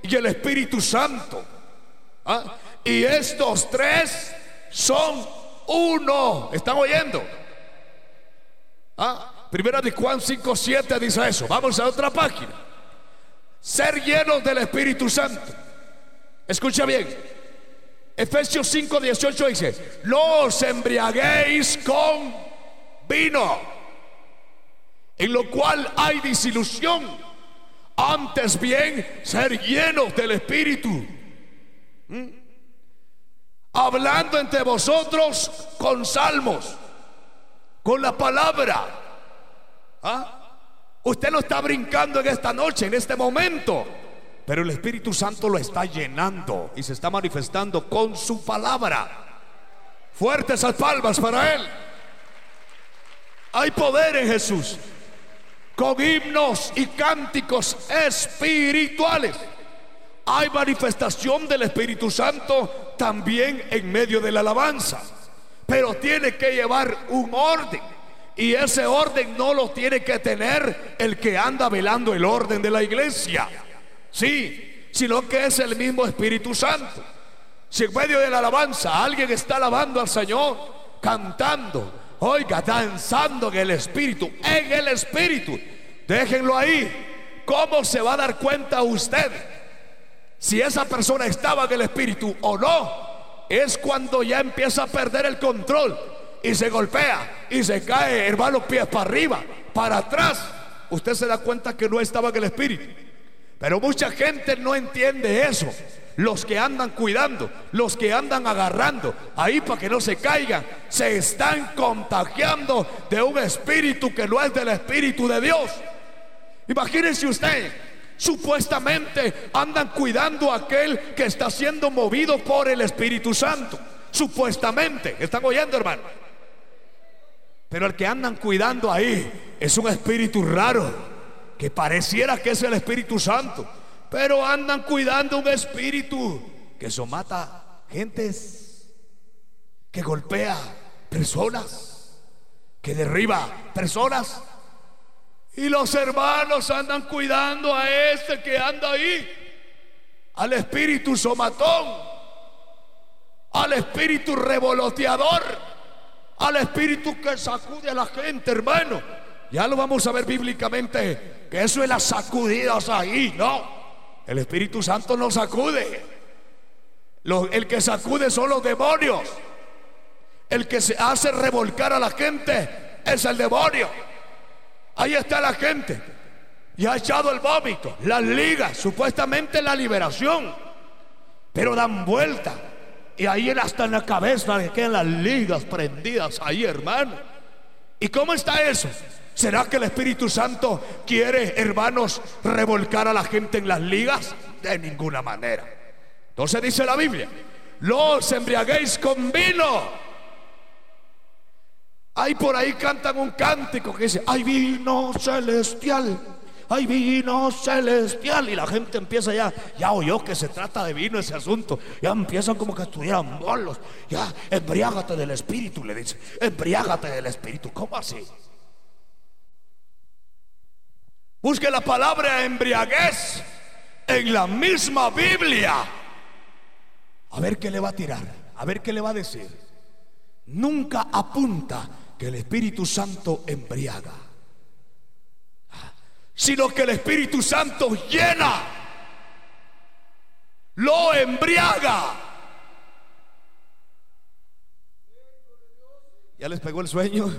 y el Espíritu Santo. ¿Ah? Y estos tres son uno. ¿Están oyendo? ¿Ah? Primera de Juan 5, 7 dice eso. Vamos a otra página. Ser llenos del Espíritu Santo. Escucha bien. Efesios 5, 18 dice, no os embriaguéis con vino, en lo cual hay disilusión antes bien, ser llenos del Espíritu. ¿Mm? Hablando entre vosotros con salmos, con la palabra. ¿Ah? Usted no está brincando en esta noche, en este momento. Pero el Espíritu Santo lo está llenando y se está manifestando con su palabra. Fuertes las palmas para Él. Hay poder en Jesús con himnos y cánticos espirituales. Hay manifestación del Espíritu Santo también en medio de la alabanza, pero tiene que llevar un orden. Y ese orden no lo tiene que tener el que anda velando el orden de la iglesia. Sí, sino que es el mismo Espíritu Santo. Si en medio de la alabanza alguien está alabando al Señor, cantando, Oiga, danzando en el Espíritu, en el Espíritu. Déjenlo ahí. ¿Cómo se va a dar cuenta usted si esa persona estaba en el Espíritu o no? Es cuando ya empieza a perder el control y se golpea y se cae, hermano, pies para arriba, para atrás. Usted se da cuenta que no estaba en el Espíritu. Pero mucha gente no entiende eso los que andan cuidando, los que andan agarrando ahí para que no se caigan, se están contagiando de un espíritu que no es del espíritu de Dios. Imagínense usted, supuestamente andan cuidando a aquel que está siendo movido por el Espíritu Santo. Supuestamente, ¿están oyendo hermano? Pero el que andan cuidando ahí es un espíritu raro, que pareciera que es el Espíritu Santo pero andan cuidando un espíritu que somata gentes, que golpea personas, que derriba personas. Y los hermanos andan cuidando a este que anda ahí. al espíritu somatón, al espíritu revoloteador, al espíritu que sacude a la gente, hermano. Ya lo vamos a ver bíblicamente, que eso es las sacudidas ahí, ¿no? El Espíritu Santo no sacude. el que sacude son los demonios. El que se hace revolcar a la gente es el demonio. Ahí está la gente. Y ha echado el vómito, las ligas, supuestamente la liberación. Pero dan vuelta. Y ahí hasta en la cabeza le quedan las ligas prendidas ahí, hermano. ¿Y cómo está eso? ¿Será que el Espíritu Santo quiere, hermanos, revolcar a la gente en las ligas? De ninguna manera. Entonces dice la Biblia, los embriaguéis con vino. Ahí por ahí cantan un cántico que dice, hay vino celestial, hay vino celestial. Y la gente empieza ya, ya oyó que se trata de vino ese asunto. Ya empiezan como que estuvieran bolos. Ya, embriágate del Espíritu, le dice, embriágate del Espíritu. ¿Cómo así? Busque la palabra embriaguez en la misma Biblia. A ver qué le va a tirar, a ver qué le va a decir. Nunca apunta que el Espíritu Santo embriaga, sino que el Espíritu Santo llena, lo embriaga. ¿Ya les pegó el sueño?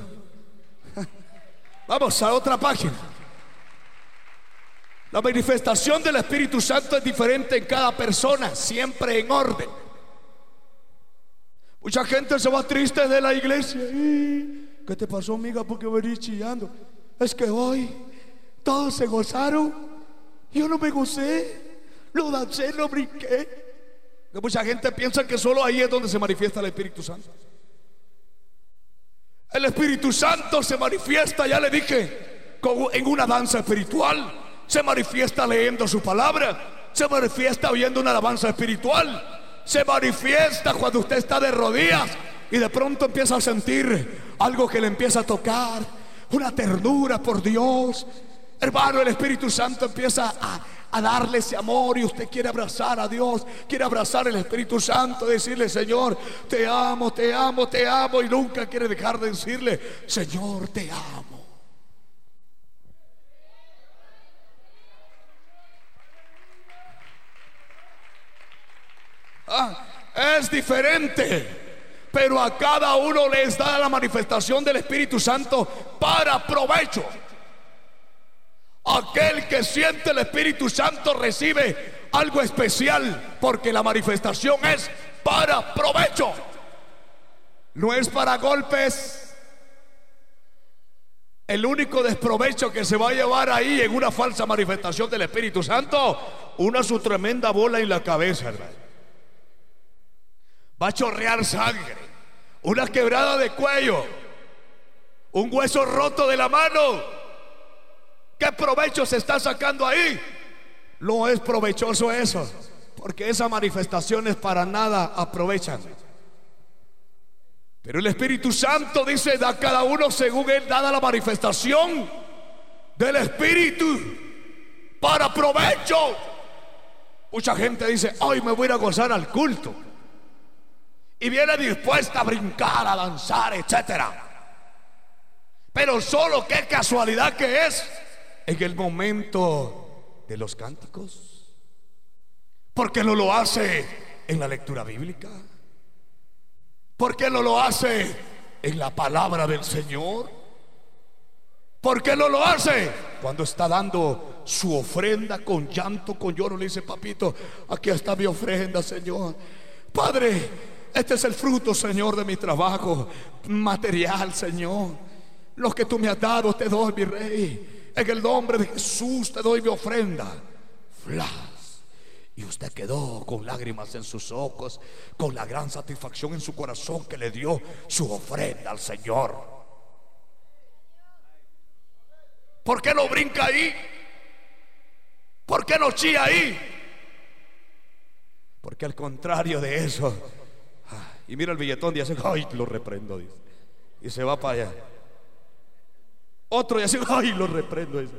Vamos a otra página. La manifestación del Espíritu Santo es diferente en cada persona, siempre en orden. Mucha gente se va triste de la iglesia. ¿Qué te pasó, amiga? Porque venís chillando. Es que hoy todos se gozaron. Yo no me gocé. Lo dancé, lo brinqué. mucha gente piensa que solo ahí es donde se manifiesta el Espíritu Santo. El Espíritu Santo se manifiesta, ya le dije, en una danza espiritual se manifiesta leyendo su palabra, se manifiesta oyendo una alabanza espiritual, se manifiesta cuando usted está de rodillas y de pronto empieza a sentir algo que le empieza a tocar, una ternura por Dios. Hermano, el Espíritu Santo empieza a, a darle ese amor y usted quiere abrazar a Dios, quiere abrazar el Espíritu Santo, decirle, Señor, te amo, te amo, te amo y nunca quiere dejar de decirle, Señor, te amo. Ah, es diferente. Pero a cada uno les da la manifestación del Espíritu Santo para provecho. Aquel que siente el Espíritu Santo recibe algo especial porque la manifestación es para provecho. No es para golpes. El único desprovecho que se va a llevar ahí en una falsa manifestación del Espíritu Santo, una su tremenda bola en la cabeza, hermano va a chorrear sangre, una quebrada de cuello, un hueso roto de la mano. ¿Qué provecho se está sacando ahí? No es provechoso eso, porque esas manifestaciones para nada aprovechan. Pero el Espíritu Santo dice, da cada uno según él dada la manifestación del Espíritu para provecho. Mucha gente dice, hoy me voy a gozar al culto y viene dispuesta a brincar, a danzar, etcétera. Pero solo qué casualidad que es en el momento de los cánticos. Porque no lo hace en la lectura bíblica. Porque no lo hace en la palabra del Señor. ¿Por qué no lo hace? Cuando está dando su ofrenda con llanto, con lloro, le dice, papito, aquí está mi ofrenda, Señor. Padre, este es el fruto, Señor, de mi trabajo material, Señor. Lo que tú me has dado te doy, mi rey. En el nombre de Jesús te doy mi ofrenda. Flas. Y usted quedó con lágrimas en sus ojos, con la gran satisfacción en su corazón que le dio su ofrenda al Señor. ¿Por qué no brinca ahí? ¿Por qué no chía ahí? Porque al contrario de eso, y mira el billetón y hace, ay, lo reprendo. Y se va para allá. Otro y hace, ay, lo reprendo, dice.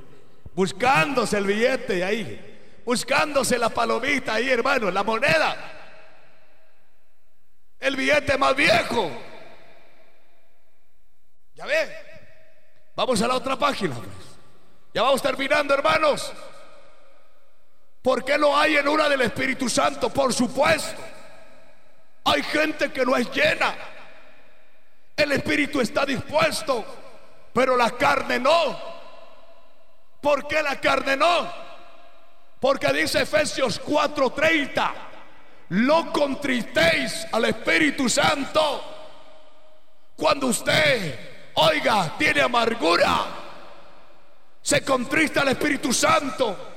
Buscándose el billete ahí. buscándose la palomita ahí, hermano, la moneda. El billete más viejo. Ya ve. Vamos a la otra página. Pues. Ya vamos terminando, hermanos. ¿Por qué lo hay en una del Espíritu Santo? Por supuesto. Hay gente que no es llena. El Espíritu está dispuesto, pero la carne no. ¿Por qué la carne no? Porque dice Efesios 4:30, no contristéis al Espíritu Santo. Cuando usted, oiga, tiene amargura, se contrista al Espíritu Santo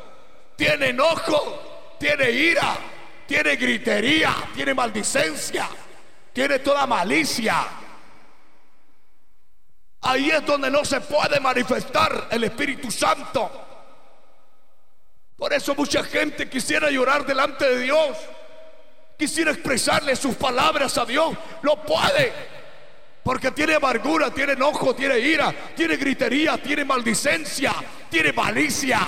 tiene enojo, tiene ira, tiene gritería, tiene maldicencia, tiene toda malicia. Ahí es donde no se puede manifestar el Espíritu Santo. Por eso mucha gente quisiera llorar delante de Dios. Quisiera expresarle sus palabras a Dios. No puede. Porque tiene amargura, tiene enojo, tiene ira, tiene gritería, tiene maldicencia, tiene malicia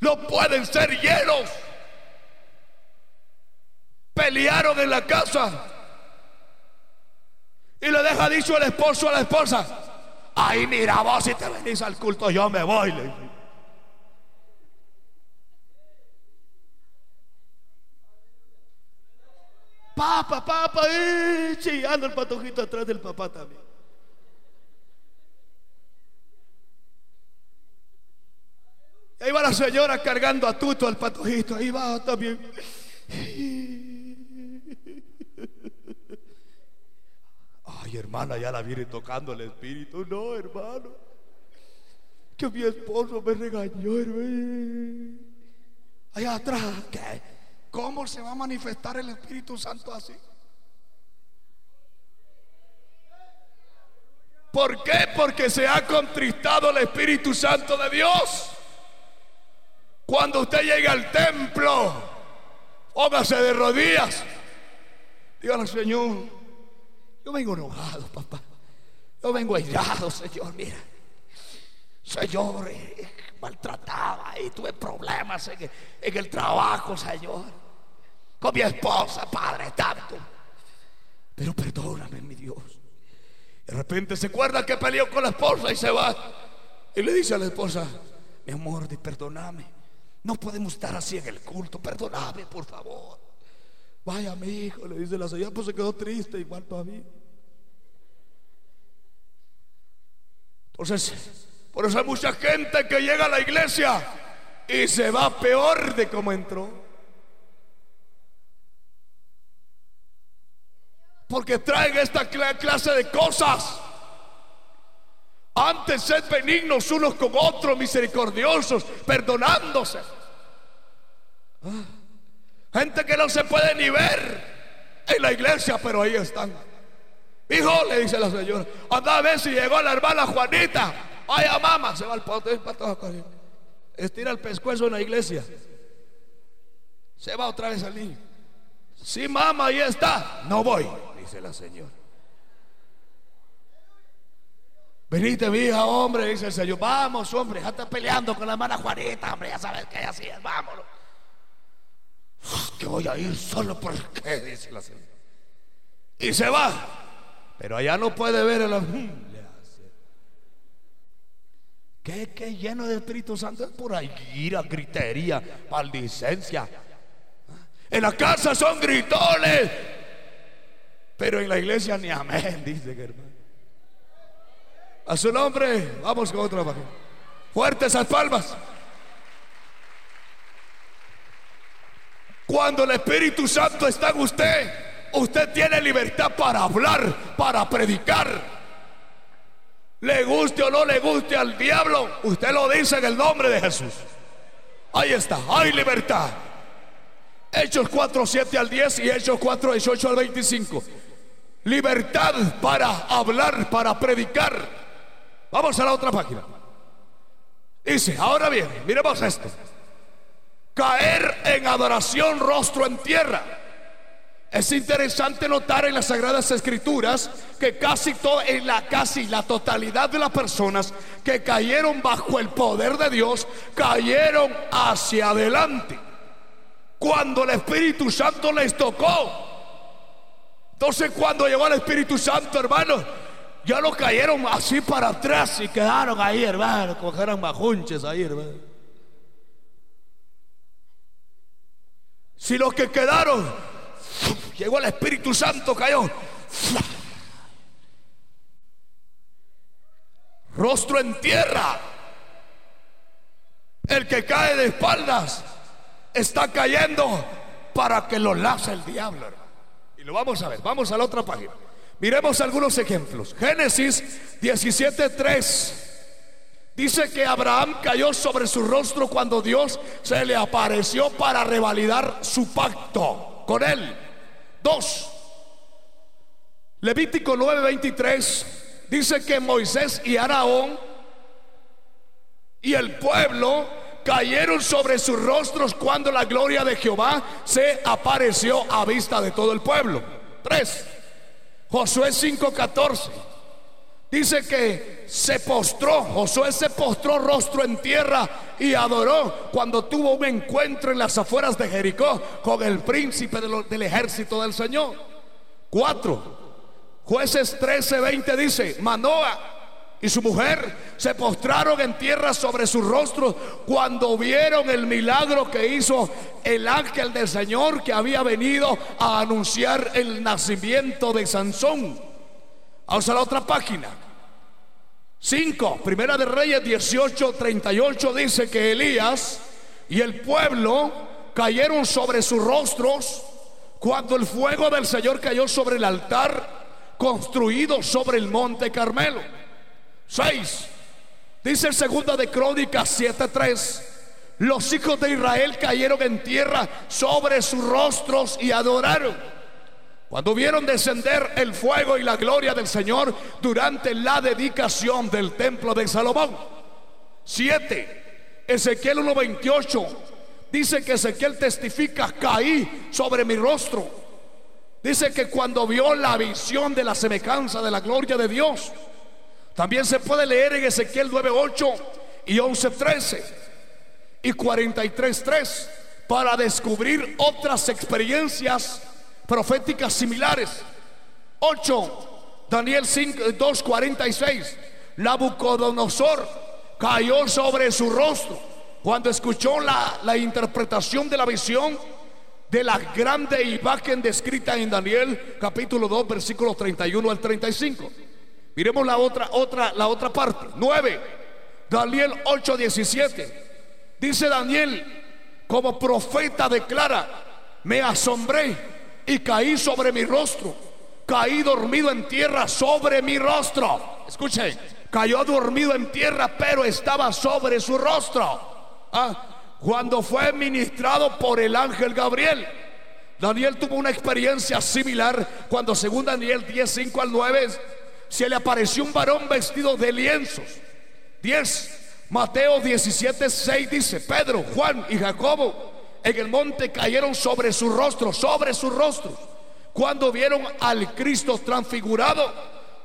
no pueden ser hielos. Pelearon en la casa. Y le deja dicho el esposo a la esposa. Ay, mira vos si te venís al culto, yo me voy. Papa, papa, eh, chillando el patojito atrás del papá también. ahí va la señora cargando a Tuto al patojito. Ahí va también. Hermana, ya la viene tocando el espíritu. No, hermano. Que mi esposo me regañó, hermano. Allá atrás, ¿qué? ¿Cómo se va a manifestar el Espíritu Santo así? ¿Por qué? Porque se ha contristado el Espíritu Santo de Dios. Cuando usted llegue al templo, póngase de rodillas. Dígale, Señor, yo vengo enojado, papá. Yo vengo airado, Señor, mira. Señor, eh, maltrataba y tuve problemas en, en el trabajo, Señor. Con mi esposa, Padre, tanto. Pero perdóname, mi Dios. De repente se acuerda que peleó con la esposa y se va. Y le dice a la esposa, mi amor, perdóname. No podemos estar así en el culto. Perdóname, por favor. Vaya, mi hijo, le dice la señora, pues se quedó triste igual todavía. Entonces, por eso hay mucha gente que llega a la iglesia y se va peor de como entró. Porque traen esta clase de cosas. Antes sed benignos unos con otros, misericordiosos, perdonándose. Ah, gente que no se puede ni ver en la iglesia, pero ahí están. Hijo, le dice la señora, anda a ver si llegó la hermana Juanita. Ay, mamá, se va al pote, estira el pescuezo en la iglesia. Se va otra vez al niño. Sí, mamá, ahí está. No voy, dice la señora. Venite, hija, hombre, dice el Señor. Vamos, hombre, ya está peleando con la hermana Juanita, hombre, ya sabes que así es, vámonos. Que voy a ir solo porque, dice la señora. Y se va. Pero allá no puede ver el ¿Qué, qué lleno de Espíritu Santo es por ahí? Ira, gritería, maldicencia. En la casa son gritones. Pero en la iglesia ni amén, dice que hermano. A su nombre, vamos con otra página. Fuertes esas palmas. Cuando el Espíritu Santo está en usted, usted tiene libertad para hablar, para predicar. Le guste o no le guste al diablo, usted lo dice en el nombre de Jesús. Ahí está, hay libertad. Hechos 4, 7 al 10 y Hechos 4, 18 al 25. Libertad para hablar, para predicar. Vamos a la otra página. Dice, ahora bien, miremos esto. Caer en adoración rostro en tierra. Es interesante notar en las Sagradas Escrituras que casi todo, la casi la totalidad de las personas que cayeron bajo el poder de Dios cayeron hacia adelante. Cuando el Espíritu Santo les tocó. Entonces cuando llegó el Espíritu Santo, hermano, ya lo cayeron así para atrás y quedaron ahí, hermano, cogieron majunches ahí, hermano. Si los que quedaron, llegó el Espíritu Santo, cayó. Rostro en tierra. El que cae de espaldas está cayendo para que lo lace el diablo. Y lo vamos a ver. Vamos a la otra página. Miremos algunos ejemplos. Génesis 17:3. Dice que Abraham cayó sobre su rostro cuando Dios se le apareció para revalidar su pacto con él. Dos. Levítico 9:23 dice que Moisés y Araón y el pueblo cayeron sobre sus rostros cuando la gloria de Jehová se apareció a vista de todo el pueblo. Tres. Josué 5:14 dice que se postró, Josué se postró rostro en tierra y adoró cuando tuvo un encuentro en las afueras de Jericó con el príncipe del ejército del Señor. Cuatro, jueces 13:20 dice, Manoa y su mujer se postraron en tierra sobre sus rostros cuando vieron el milagro que hizo el ángel del Señor que había venido a anunciar el nacimiento de Sansón. Vamos a la otra página. 5. Primera de Reyes 18, 38 dice que Elías y el pueblo cayeron sobre sus rostros cuando el fuego del Señor cayó sobre el altar construido sobre el monte Carmelo. 6. Dice segunda de Crónicas 7:3. Los hijos de Israel cayeron en tierra sobre sus rostros y adoraron. Cuando vieron descender el fuego y la gloria del Señor durante la dedicación del templo de Salomón. 7. Ezequiel 1:28 dice que Ezequiel testifica, caí sobre mi rostro. Dice que cuando vio la visión de la semejanza de la gloria de Dios, también se puede leer en Ezequiel 9:8 y 11:13 y 43:3 para descubrir otras experiencias proféticas similares. 8 Daniel 5 2:46 Nabucodonosor cayó sobre su rostro cuando escuchó la, la interpretación de la visión de la grande imagen descrita en Daniel capítulo 2 versículos 31 al 35. Miremos la otra, otra, la otra parte. 9. Daniel 8, 17. Dice Daniel, como profeta declara, me asombré y caí sobre mi rostro. Caí dormido en tierra sobre mi rostro. Escuche, cayó dormido en tierra, pero estaba sobre su rostro. Ah, cuando fue ministrado por el ángel Gabriel. Daniel tuvo una experiencia similar cuando según Daniel 10, 5 al 9 se le apareció un varón vestido de lienzos. 10. Mateo 17, 6 dice, Pedro, Juan y Jacobo en el monte cayeron sobre su rostro, sobre sus rostros, cuando vieron al Cristo transfigurado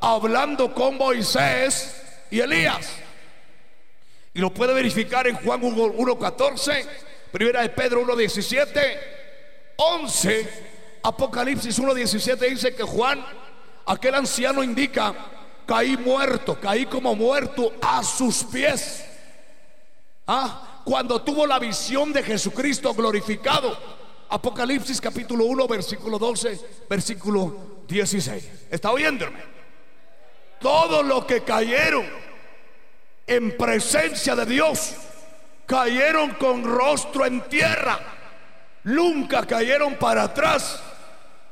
hablando con Moisés y Elías. Y lo puede verificar en Juan 1.14, primera de Pedro 1.17, 11, Apocalipsis 1.17 dice que Juan aquel anciano indica, caí muerto, caí como muerto a sus pies. Ah, cuando tuvo la visión de Jesucristo glorificado. Apocalipsis capítulo 1, versículo 12, versículo 16. ¿Está oyéndome? Todos los que cayeron en presencia de Dios cayeron con rostro en tierra. Nunca cayeron para atrás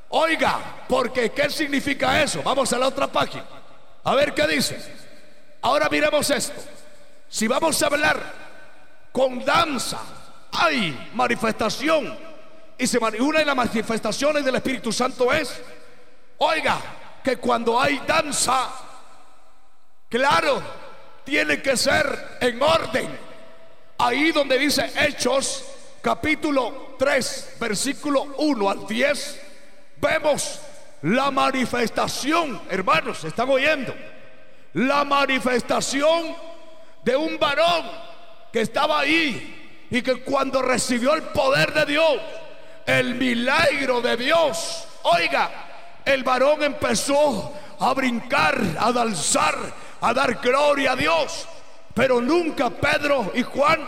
Oiga, porque ¿qué significa eso? Vamos a la otra página. A ver qué dice. Ahora miremos esto. Si vamos a hablar con danza, hay manifestación. Y se una de las manifestaciones del Espíritu Santo es, oiga, que cuando hay danza, claro, tiene que ser en orden. Ahí donde dice Hechos, capítulo 3, versículo 1 al 10 vemos la manifestación, hermanos, ¿están oyendo? La manifestación de un varón que estaba ahí y que cuando recibió el poder de Dios, el milagro de Dios, oiga, el varón empezó a brincar, a danzar, a dar gloria a Dios. Pero nunca Pedro y Juan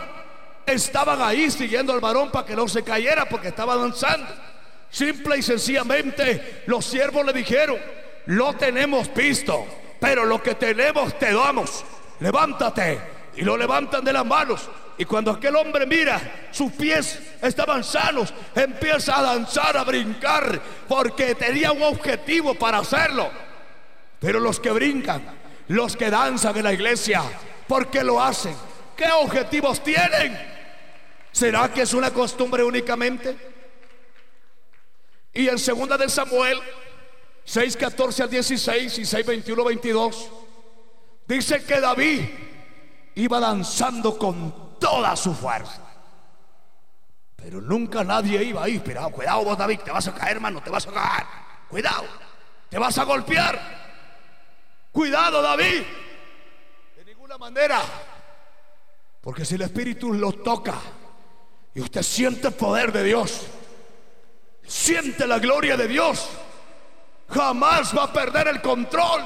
estaban ahí siguiendo al varón para que no se cayera porque estaba danzando. Simple y sencillamente los siervos le dijeron, lo tenemos visto, pero lo que tenemos te damos. Levántate. Y lo levantan de las manos. Y cuando aquel hombre mira, sus pies estaban sanos, empieza a danzar, a brincar, porque tenía un objetivo para hacerlo. Pero los que brincan, los que danzan en la iglesia, ¿por qué lo hacen? ¿Qué objetivos tienen? ¿Será que es una costumbre únicamente? Y en segunda de Samuel 6, 14 al 16 y 6, 21, 22, dice que David iba danzando con toda su fuerza. Pero nunca nadie iba ahí. Cuidado, cuidado vos David, te vas a caer, hermano, te vas a caer. Cuidado, te vas a golpear. Cuidado, David. De ninguna manera. Porque si el Espíritu lo toca y usted siente el poder de Dios, siente la gloria de Dios, jamás va a perder el control.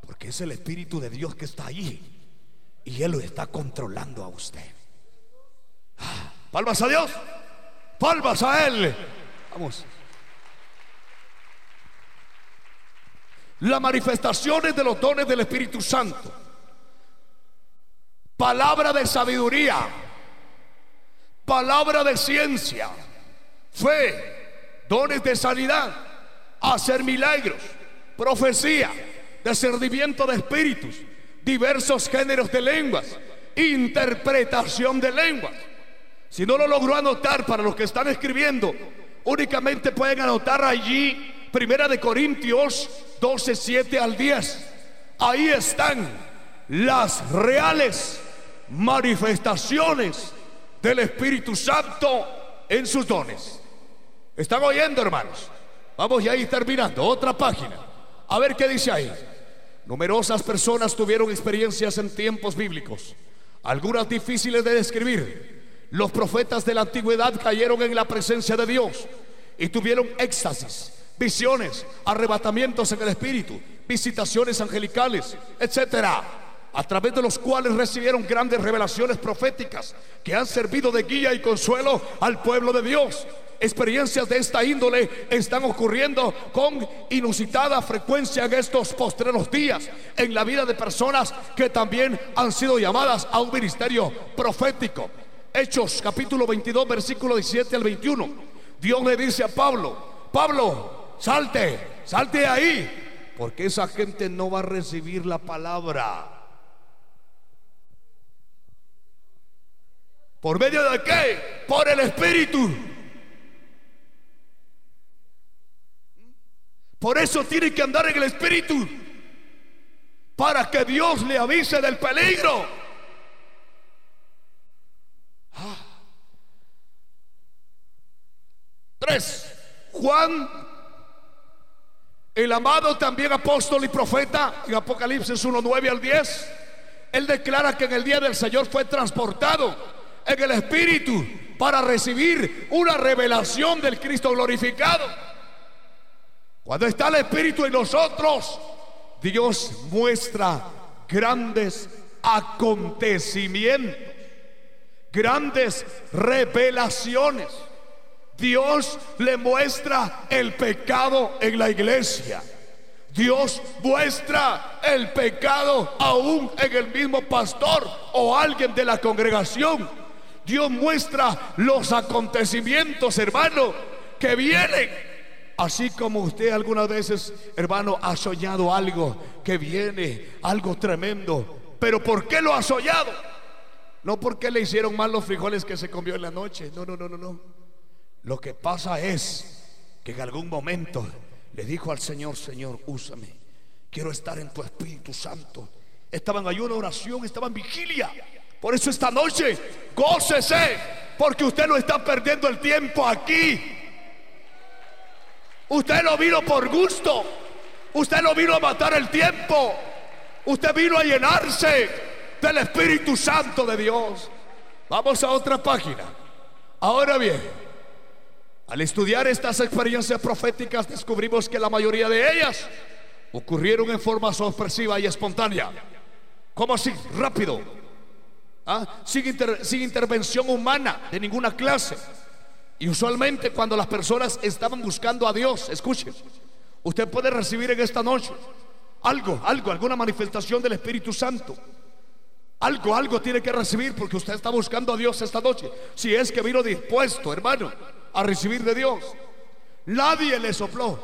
Porque es el Espíritu de Dios que está ahí y Él lo está controlando a usted. Ah, palmas a Dios, palmas a Él. Vamos. las manifestaciones de los dones del Espíritu Santo, palabra de sabiduría, palabra de ciencia, fe, dones de sanidad, hacer milagros, profecía, discernimiento de espíritus, diversos géneros de lenguas, interpretación de lenguas. Si no lo logró anotar para los que están escribiendo, únicamente pueden anotar allí Primera de Corintios 12, 7 al 10. Ahí están las reales manifestaciones del Espíritu Santo en sus dones. ¿Están oyendo, hermanos? Vamos ya a ir terminando. Otra página. A ver qué dice ahí. Numerosas personas tuvieron experiencias en tiempos bíblicos, algunas difíciles de describir. Los profetas de la antigüedad cayeron en la presencia de Dios y tuvieron éxtasis visiones, arrebatamientos en el espíritu, visitaciones angelicales, etcétera, a través de los cuales recibieron grandes revelaciones proféticas que han servido de guía y consuelo al pueblo de Dios. Experiencias de esta índole están ocurriendo con inusitada frecuencia en estos postreros días en la vida de personas que también han sido llamadas a un ministerio profético. Hechos capítulo 22 versículo 17 al 21. Dios le dice a Pablo, Pablo, salte, salte ahí, porque esa gente no va a recibir la palabra. ¿Por medio de qué? Por el Espíritu. Por eso tiene que andar en el Espíritu. Para que Dios le avise del peligro. Ah. Tres. Juan el amado también apóstol y profeta en Apocalipsis 1, 9 al 10, él declara que en el día del Señor fue transportado en el Espíritu para recibir una revelación del Cristo glorificado. Cuando está el Espíritu en nosotros, Dios muestra grandes acontecimientos, grandes revelaciones. Dios le muestra el pecado en la iglesia. Dios muestra el pecado aún en el mismo pastor o alguien de la congregación. Dios muestra los acontecimientos, hermano, que vienen. Así como usted algunas veces, hermano, ha soñado algo que viene, algo tremendo. Pero ¿por qué lo ha soñado? No porque le hicieron mal los frijoles que se comió en la noche. No, no, no, no, no. Lo que pasa es que en algún momento le dijo al Señor, Señor, úsame. Quiero estar en tu Espíritu Santo. Estaban ayuno, oración, estaban vigilia. Por eso esta noche, gócese, porque usted no está perdiendo el tiempo aquí. Usted no vino por gusto. Usted no vino a matar el tiempo. Usted vino a llenarse del Espíritu Santo de Dios. Vamos a otra página. Ahora bien, al estudiar estas experiencias proféticas descubrimos que la mayoría de ellas ocurrieron en forma sorpresiva y espontánea. ¿Cómo así? Rápido. ¿Ah? Sin intervención humana de ninguna clase. Y usualmente cuando las personas estaban buscando a Dios, escuchen, usted puede recibir en esta noche algo, algo, alguna manifestación del Espíritu Santo. Algo, algo tiene que recibir porque usted está buscando a Dios esta noche. Si es que vino dispuesto, hermano, a recibir de Dios. Nadie le sopló.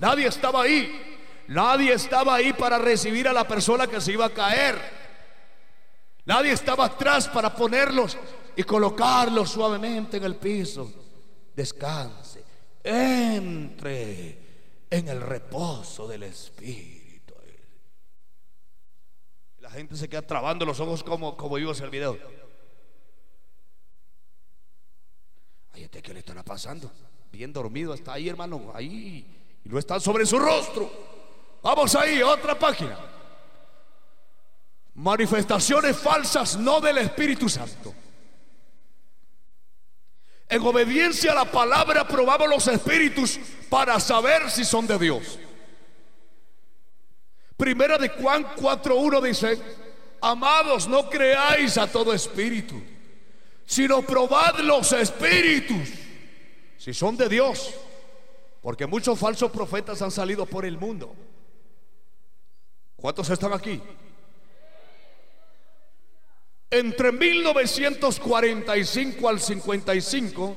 Nadie estaba ahí. Nadie estaba ahí para recibir a la persona que se iba a caer. Nadie estaba atrás para ponerlos y colocarlo suavemente en el piso. Descanse, entre en el reposo del Espíritu. La gente se queda trabando los ojos como, como vimos el video. Ay, este que le estará pasando? Bien dormido está ahí, hermano, ahí. Y no está sobre su rostro. Vamos ahí, otra página. Manifestaciones falsas no del Espíritu Santo. En obediencia a la palabra probamos los espíritus para saber si son de Dios. Primera de Juan 4.1 dice, amados, no creáis a todo espíritu, sino probad los espíritus, si son de Dios, porque muchos falsos profetas han salido por el mundo. ¿Cuántos están aquí? Entre 1945 al 55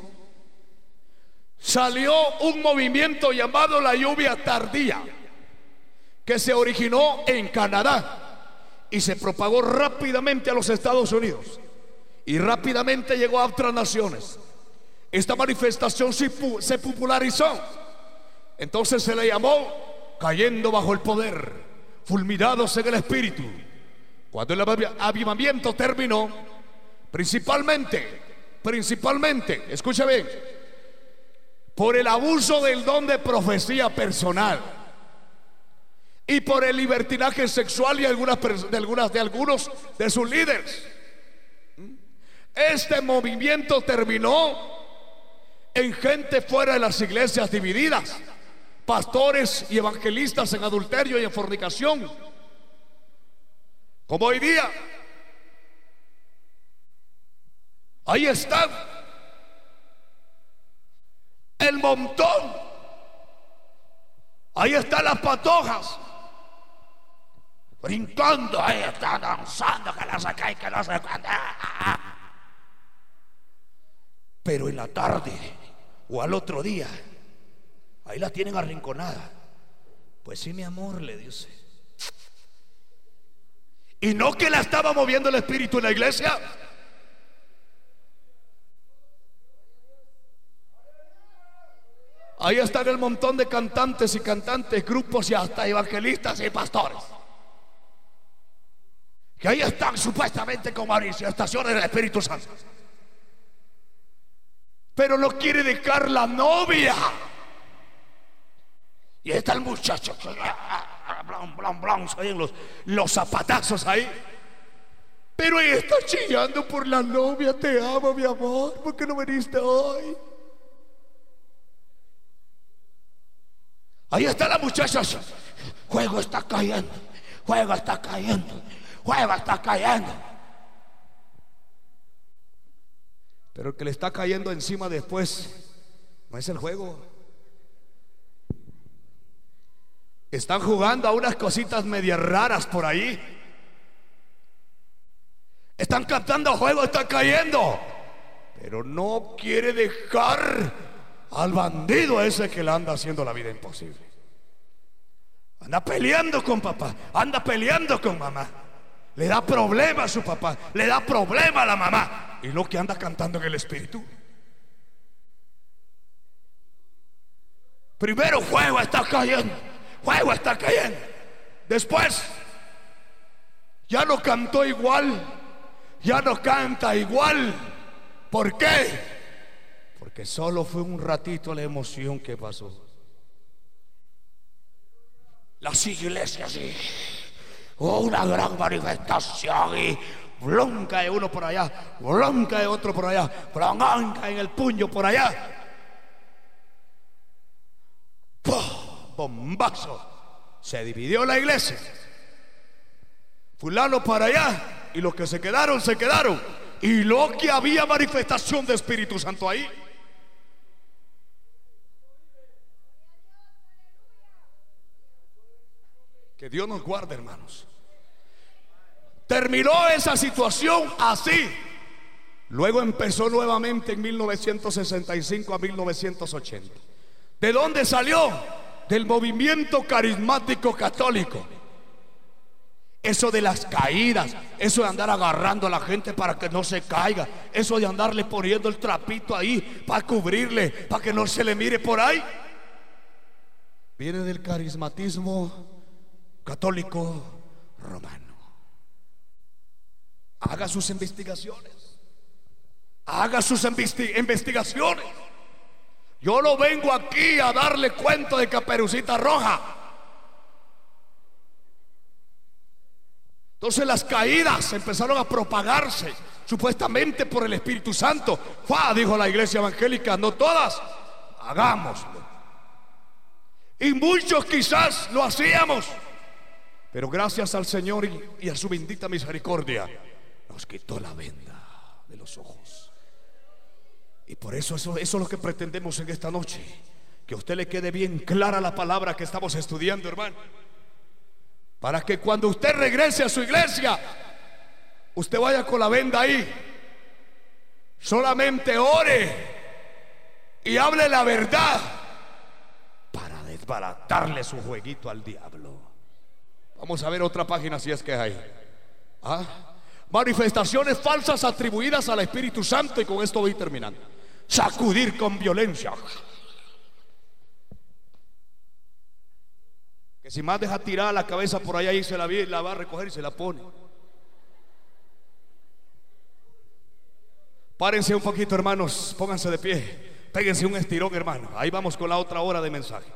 salió un movimiento llamado la lluvia tardía que se originó en Canadá y se propagó rápidamente a los Estados Unidos y rápidamente llegó a otras naciones. Esta manifestación se popularizó. Entonces se le llamó cayendo bajo el poder, fulminados en el espíritu. Cuando el avivamiento terminó, principalmente, principalmente, escucha bien, por el abuso del don de profecía personal y por el libertinaje sexual y algunas, de, algunas, de algunos de sus líderes. Este movimiento terminó en gente fuera de las iglesias divididas, pastores y evangelistas en adulterio y en fornicación como hoy día. Ahí están. El montón. Ahí están las patojas. Brincando, ahí están danzando, que las acá y que las acá. Pero en la tarde o al otro día, ahí la tienen arrinconada. Pues sí, mi amor, le dice. Y no que la estaba moviendo el Espíritu en la iglesia. Ahí están el montón de cantantes y cantantes, grupos y hasta evangelistas y pastores. Que ahí están supuestamente con estaciones del Espíritu Santo. Pero no quiere dejar la novia. Y está el muchacho blan, blan, los, los zapatazos ahí. Pero ahí está chillando por la novia, te amo, mi amor, ¿por qué no viniste hoy? Ahí está la muchacha, juego está cayendo, juego está cayendo, juego está cayendo. Pero el que le está cayendo encima después no es el juego. Están jugando a unas cositas medias raras por ahí. Están captando juego, están cayendo. Pero no quiere dejar al bandido ese que le anda haciendo la vida imposible. Anda peleando con papá, anda peleando con mamá. Le da problema a su papá, le da problema a la mamá. Y lo que anda cantando en el espíritu. Primero juego está cayendo fuego está cayendo. Después, ya no cantó igual, ya no canta igual. ¿Por qué? Porque solo fue un ratito la emoción que pasó. Las iglesias, sí. una gran manifestación y de uno por allá, blanca de otro por allá, blanca en el puño por allá. Bombazo. Se dividió la iglesia. Fulano para allá y los que se quedaron, se quedaron. Y lo que había manifestación de Espíritu Santo ahí. Que Dios nos guarde, hermanos. Terminó esa situación así. Luego empezó nuevamente en 1965 a 1980. ¿De dónde salió? Del movimiento carismático católico. Eso de las caídas, eso de andar agarrando a la gente para que no se caiga, eso de andarle poniendo el trapito ahí para cubrirle, para que no se le mire por ahí, viene del carismatismo católico romano. Haga sus investigaciones. Haga sus investigaciones. Yo no vengo aquí a darle cuento de Caperucita Roja. Entonces las caídas empezaron a propagarse supuestamente por el Espíritu Santo. Fa, dijo la iglesia evangélica, no todas, hagámoslo. Y muchos quizás lo hacíamos, pero gracias al Señor y, a su bendita misericordia, nos quitó la venda de los ojos. Y por eso, eso, eso es lo que pretendemos en esta noche. Que a usted le quede bien clara la palabra que estamos estudiando, hermano. Para que cuando usted regrese a su iglesia, usted vaya con la venda ahí. Solamente ore y hable la verdad para desbaratarle su jueguito al diablo. Vamos a ver otra página si es que hay. ¿Ah? Manifestaciones falsas atribuidas al Espíritu Santo y con esto voy terminando. Sacudir con violencia. Que si más deja tirar la cabeza por allá y se la, la va a recoger y se la pone. Párense un poquito, hermanos. Pónganse de pie. Péguense un estirón, hermano. Ahí vamos con la otra hora de mensaje.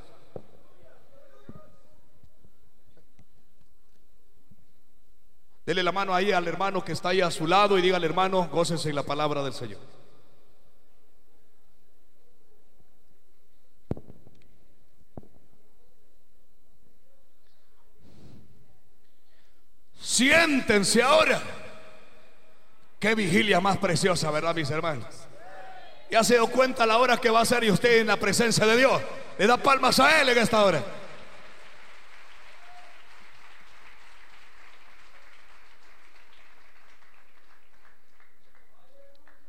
Dele la mano ahí al hermano que está ahí a su lado y dígale, hermano, gócese en la palabra del Señor. Siéntense ahora. Qué vigilia más preciosa, ¿verdad, mis hermanos? Ya se dio cuenta la hora que va a ser y usted en la presencia de Dios. Le da palmas a Él en esta hora.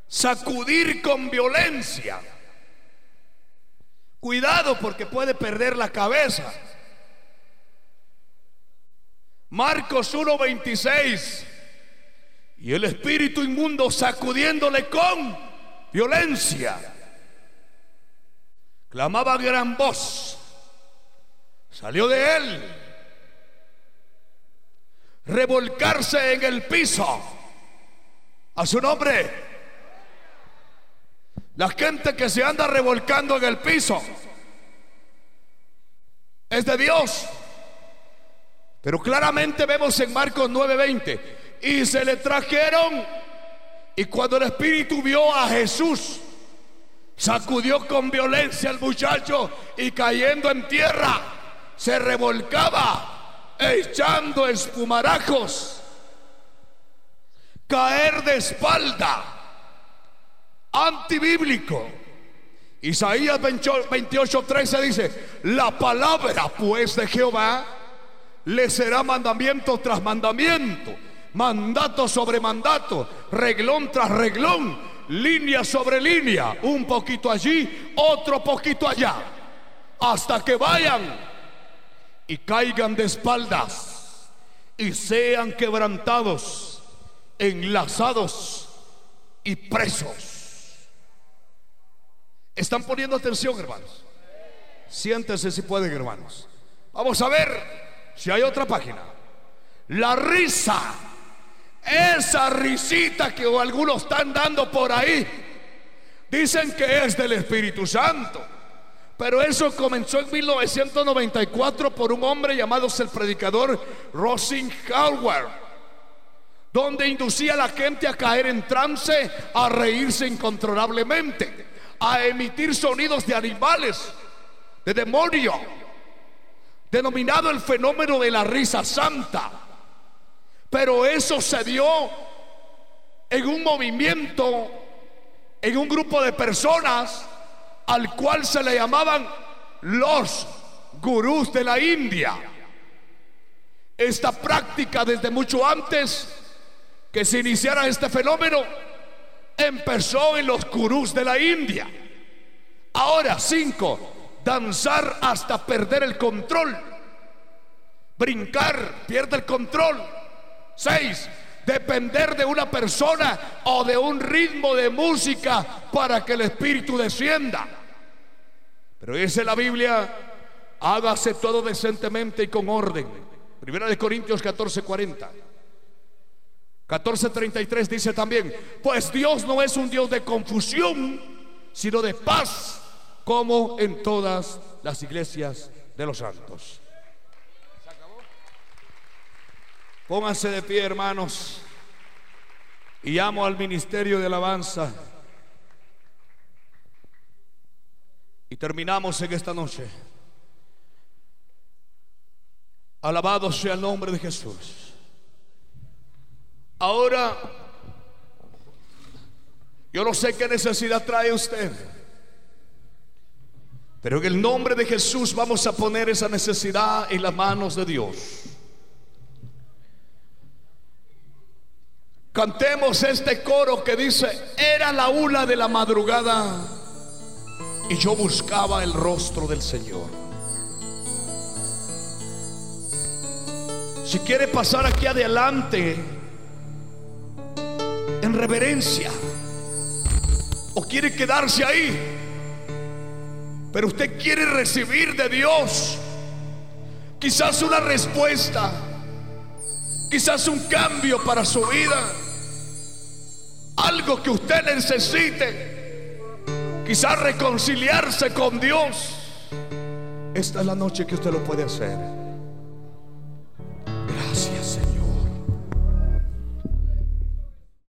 Sacudir con violencia. Cuidado porque puede perder la cabeza. Marcos 1:26. Y el espíritu inmundo sacudiéndole con violencia. Clamaba gran voz. Salió de él. Revolcarse en el piso. A su nombre. La gente que se anda revolcando en el piso es de Dios. Pero claramente vemos en Marcos 9:20, y se le trajeron, y cuando el Espíritu vio a Jesús, sacudió con violencia al muchacho y cayendo en tierra, se revolcaba, echando espumarajos, caer de espalda, antibíblico. Isaías 28:13 dice, la palabra pues de Jehová le será mandamiento tras mandamiento, mandato sobre mandato, reglón tras reglón, línea sobre línea, un poquito allí, otro poquito allá, hasta que vayan y caigan de espaldas y sean quebrantados, enlazados y presos. ¿Están poniendo atención, hermanos? Siéntense si pueden, hermanos. Vamos a ver si hay otra página. La risa. Esa risita que algunos están dando por ahí. Dicen que es del Espíritu Santo. Pero eso comenzó en 1994 por un hombre llamado el predicador Rosin Howard, donde inducía a la gente a caer en trance, a reírse incontrolablemente, a emitir sonidos de animales, de demonio, denominado el fenómeno de la risa santa. Pero eso se dio en un movimiento, en un grupo de personas al cual se le llamaban los gurús de la India. Esta práctica desde mucho antes que se iniciara este fenómeno empezó en los gurús de la India. Ahora, cinco, danzar hasta perder el control. Brincar, pierde el control. Seis, depender de una persona o de un ritmo de música para que el Espíritu descienda. Pero dice la Biblia, hágase todo decentemente y con orden. Primera de Corintios 14, 40. 14:33 dice también, pues Dios no es un Dios de confusión, sino de paz, como en todas las iglesias de los santos. Pónganse de pie, hermanos, y llamo al ministerio de alabanza. Y terminamos en esta noche. Alabado sea el nombre de Jesús. Ahora, yo no sé qué necesidad trae usted, pero en el nombre de Jesús vamos a poner esa necesidad en las manos de Dios. Cantemos este coro que dice, era la una de la madrugada y yo buscaba el rostro del Señor. Si quiere pasar aquí adelante en reverencia o quiere quedarse ahí, pero usted quiere recibir de Dios. Quizás una respuesta, quizás un cambio para su vida. Algo que usted necesite, quizás reconciliarse con Dios, esta es la noche que usted lo puede hacer.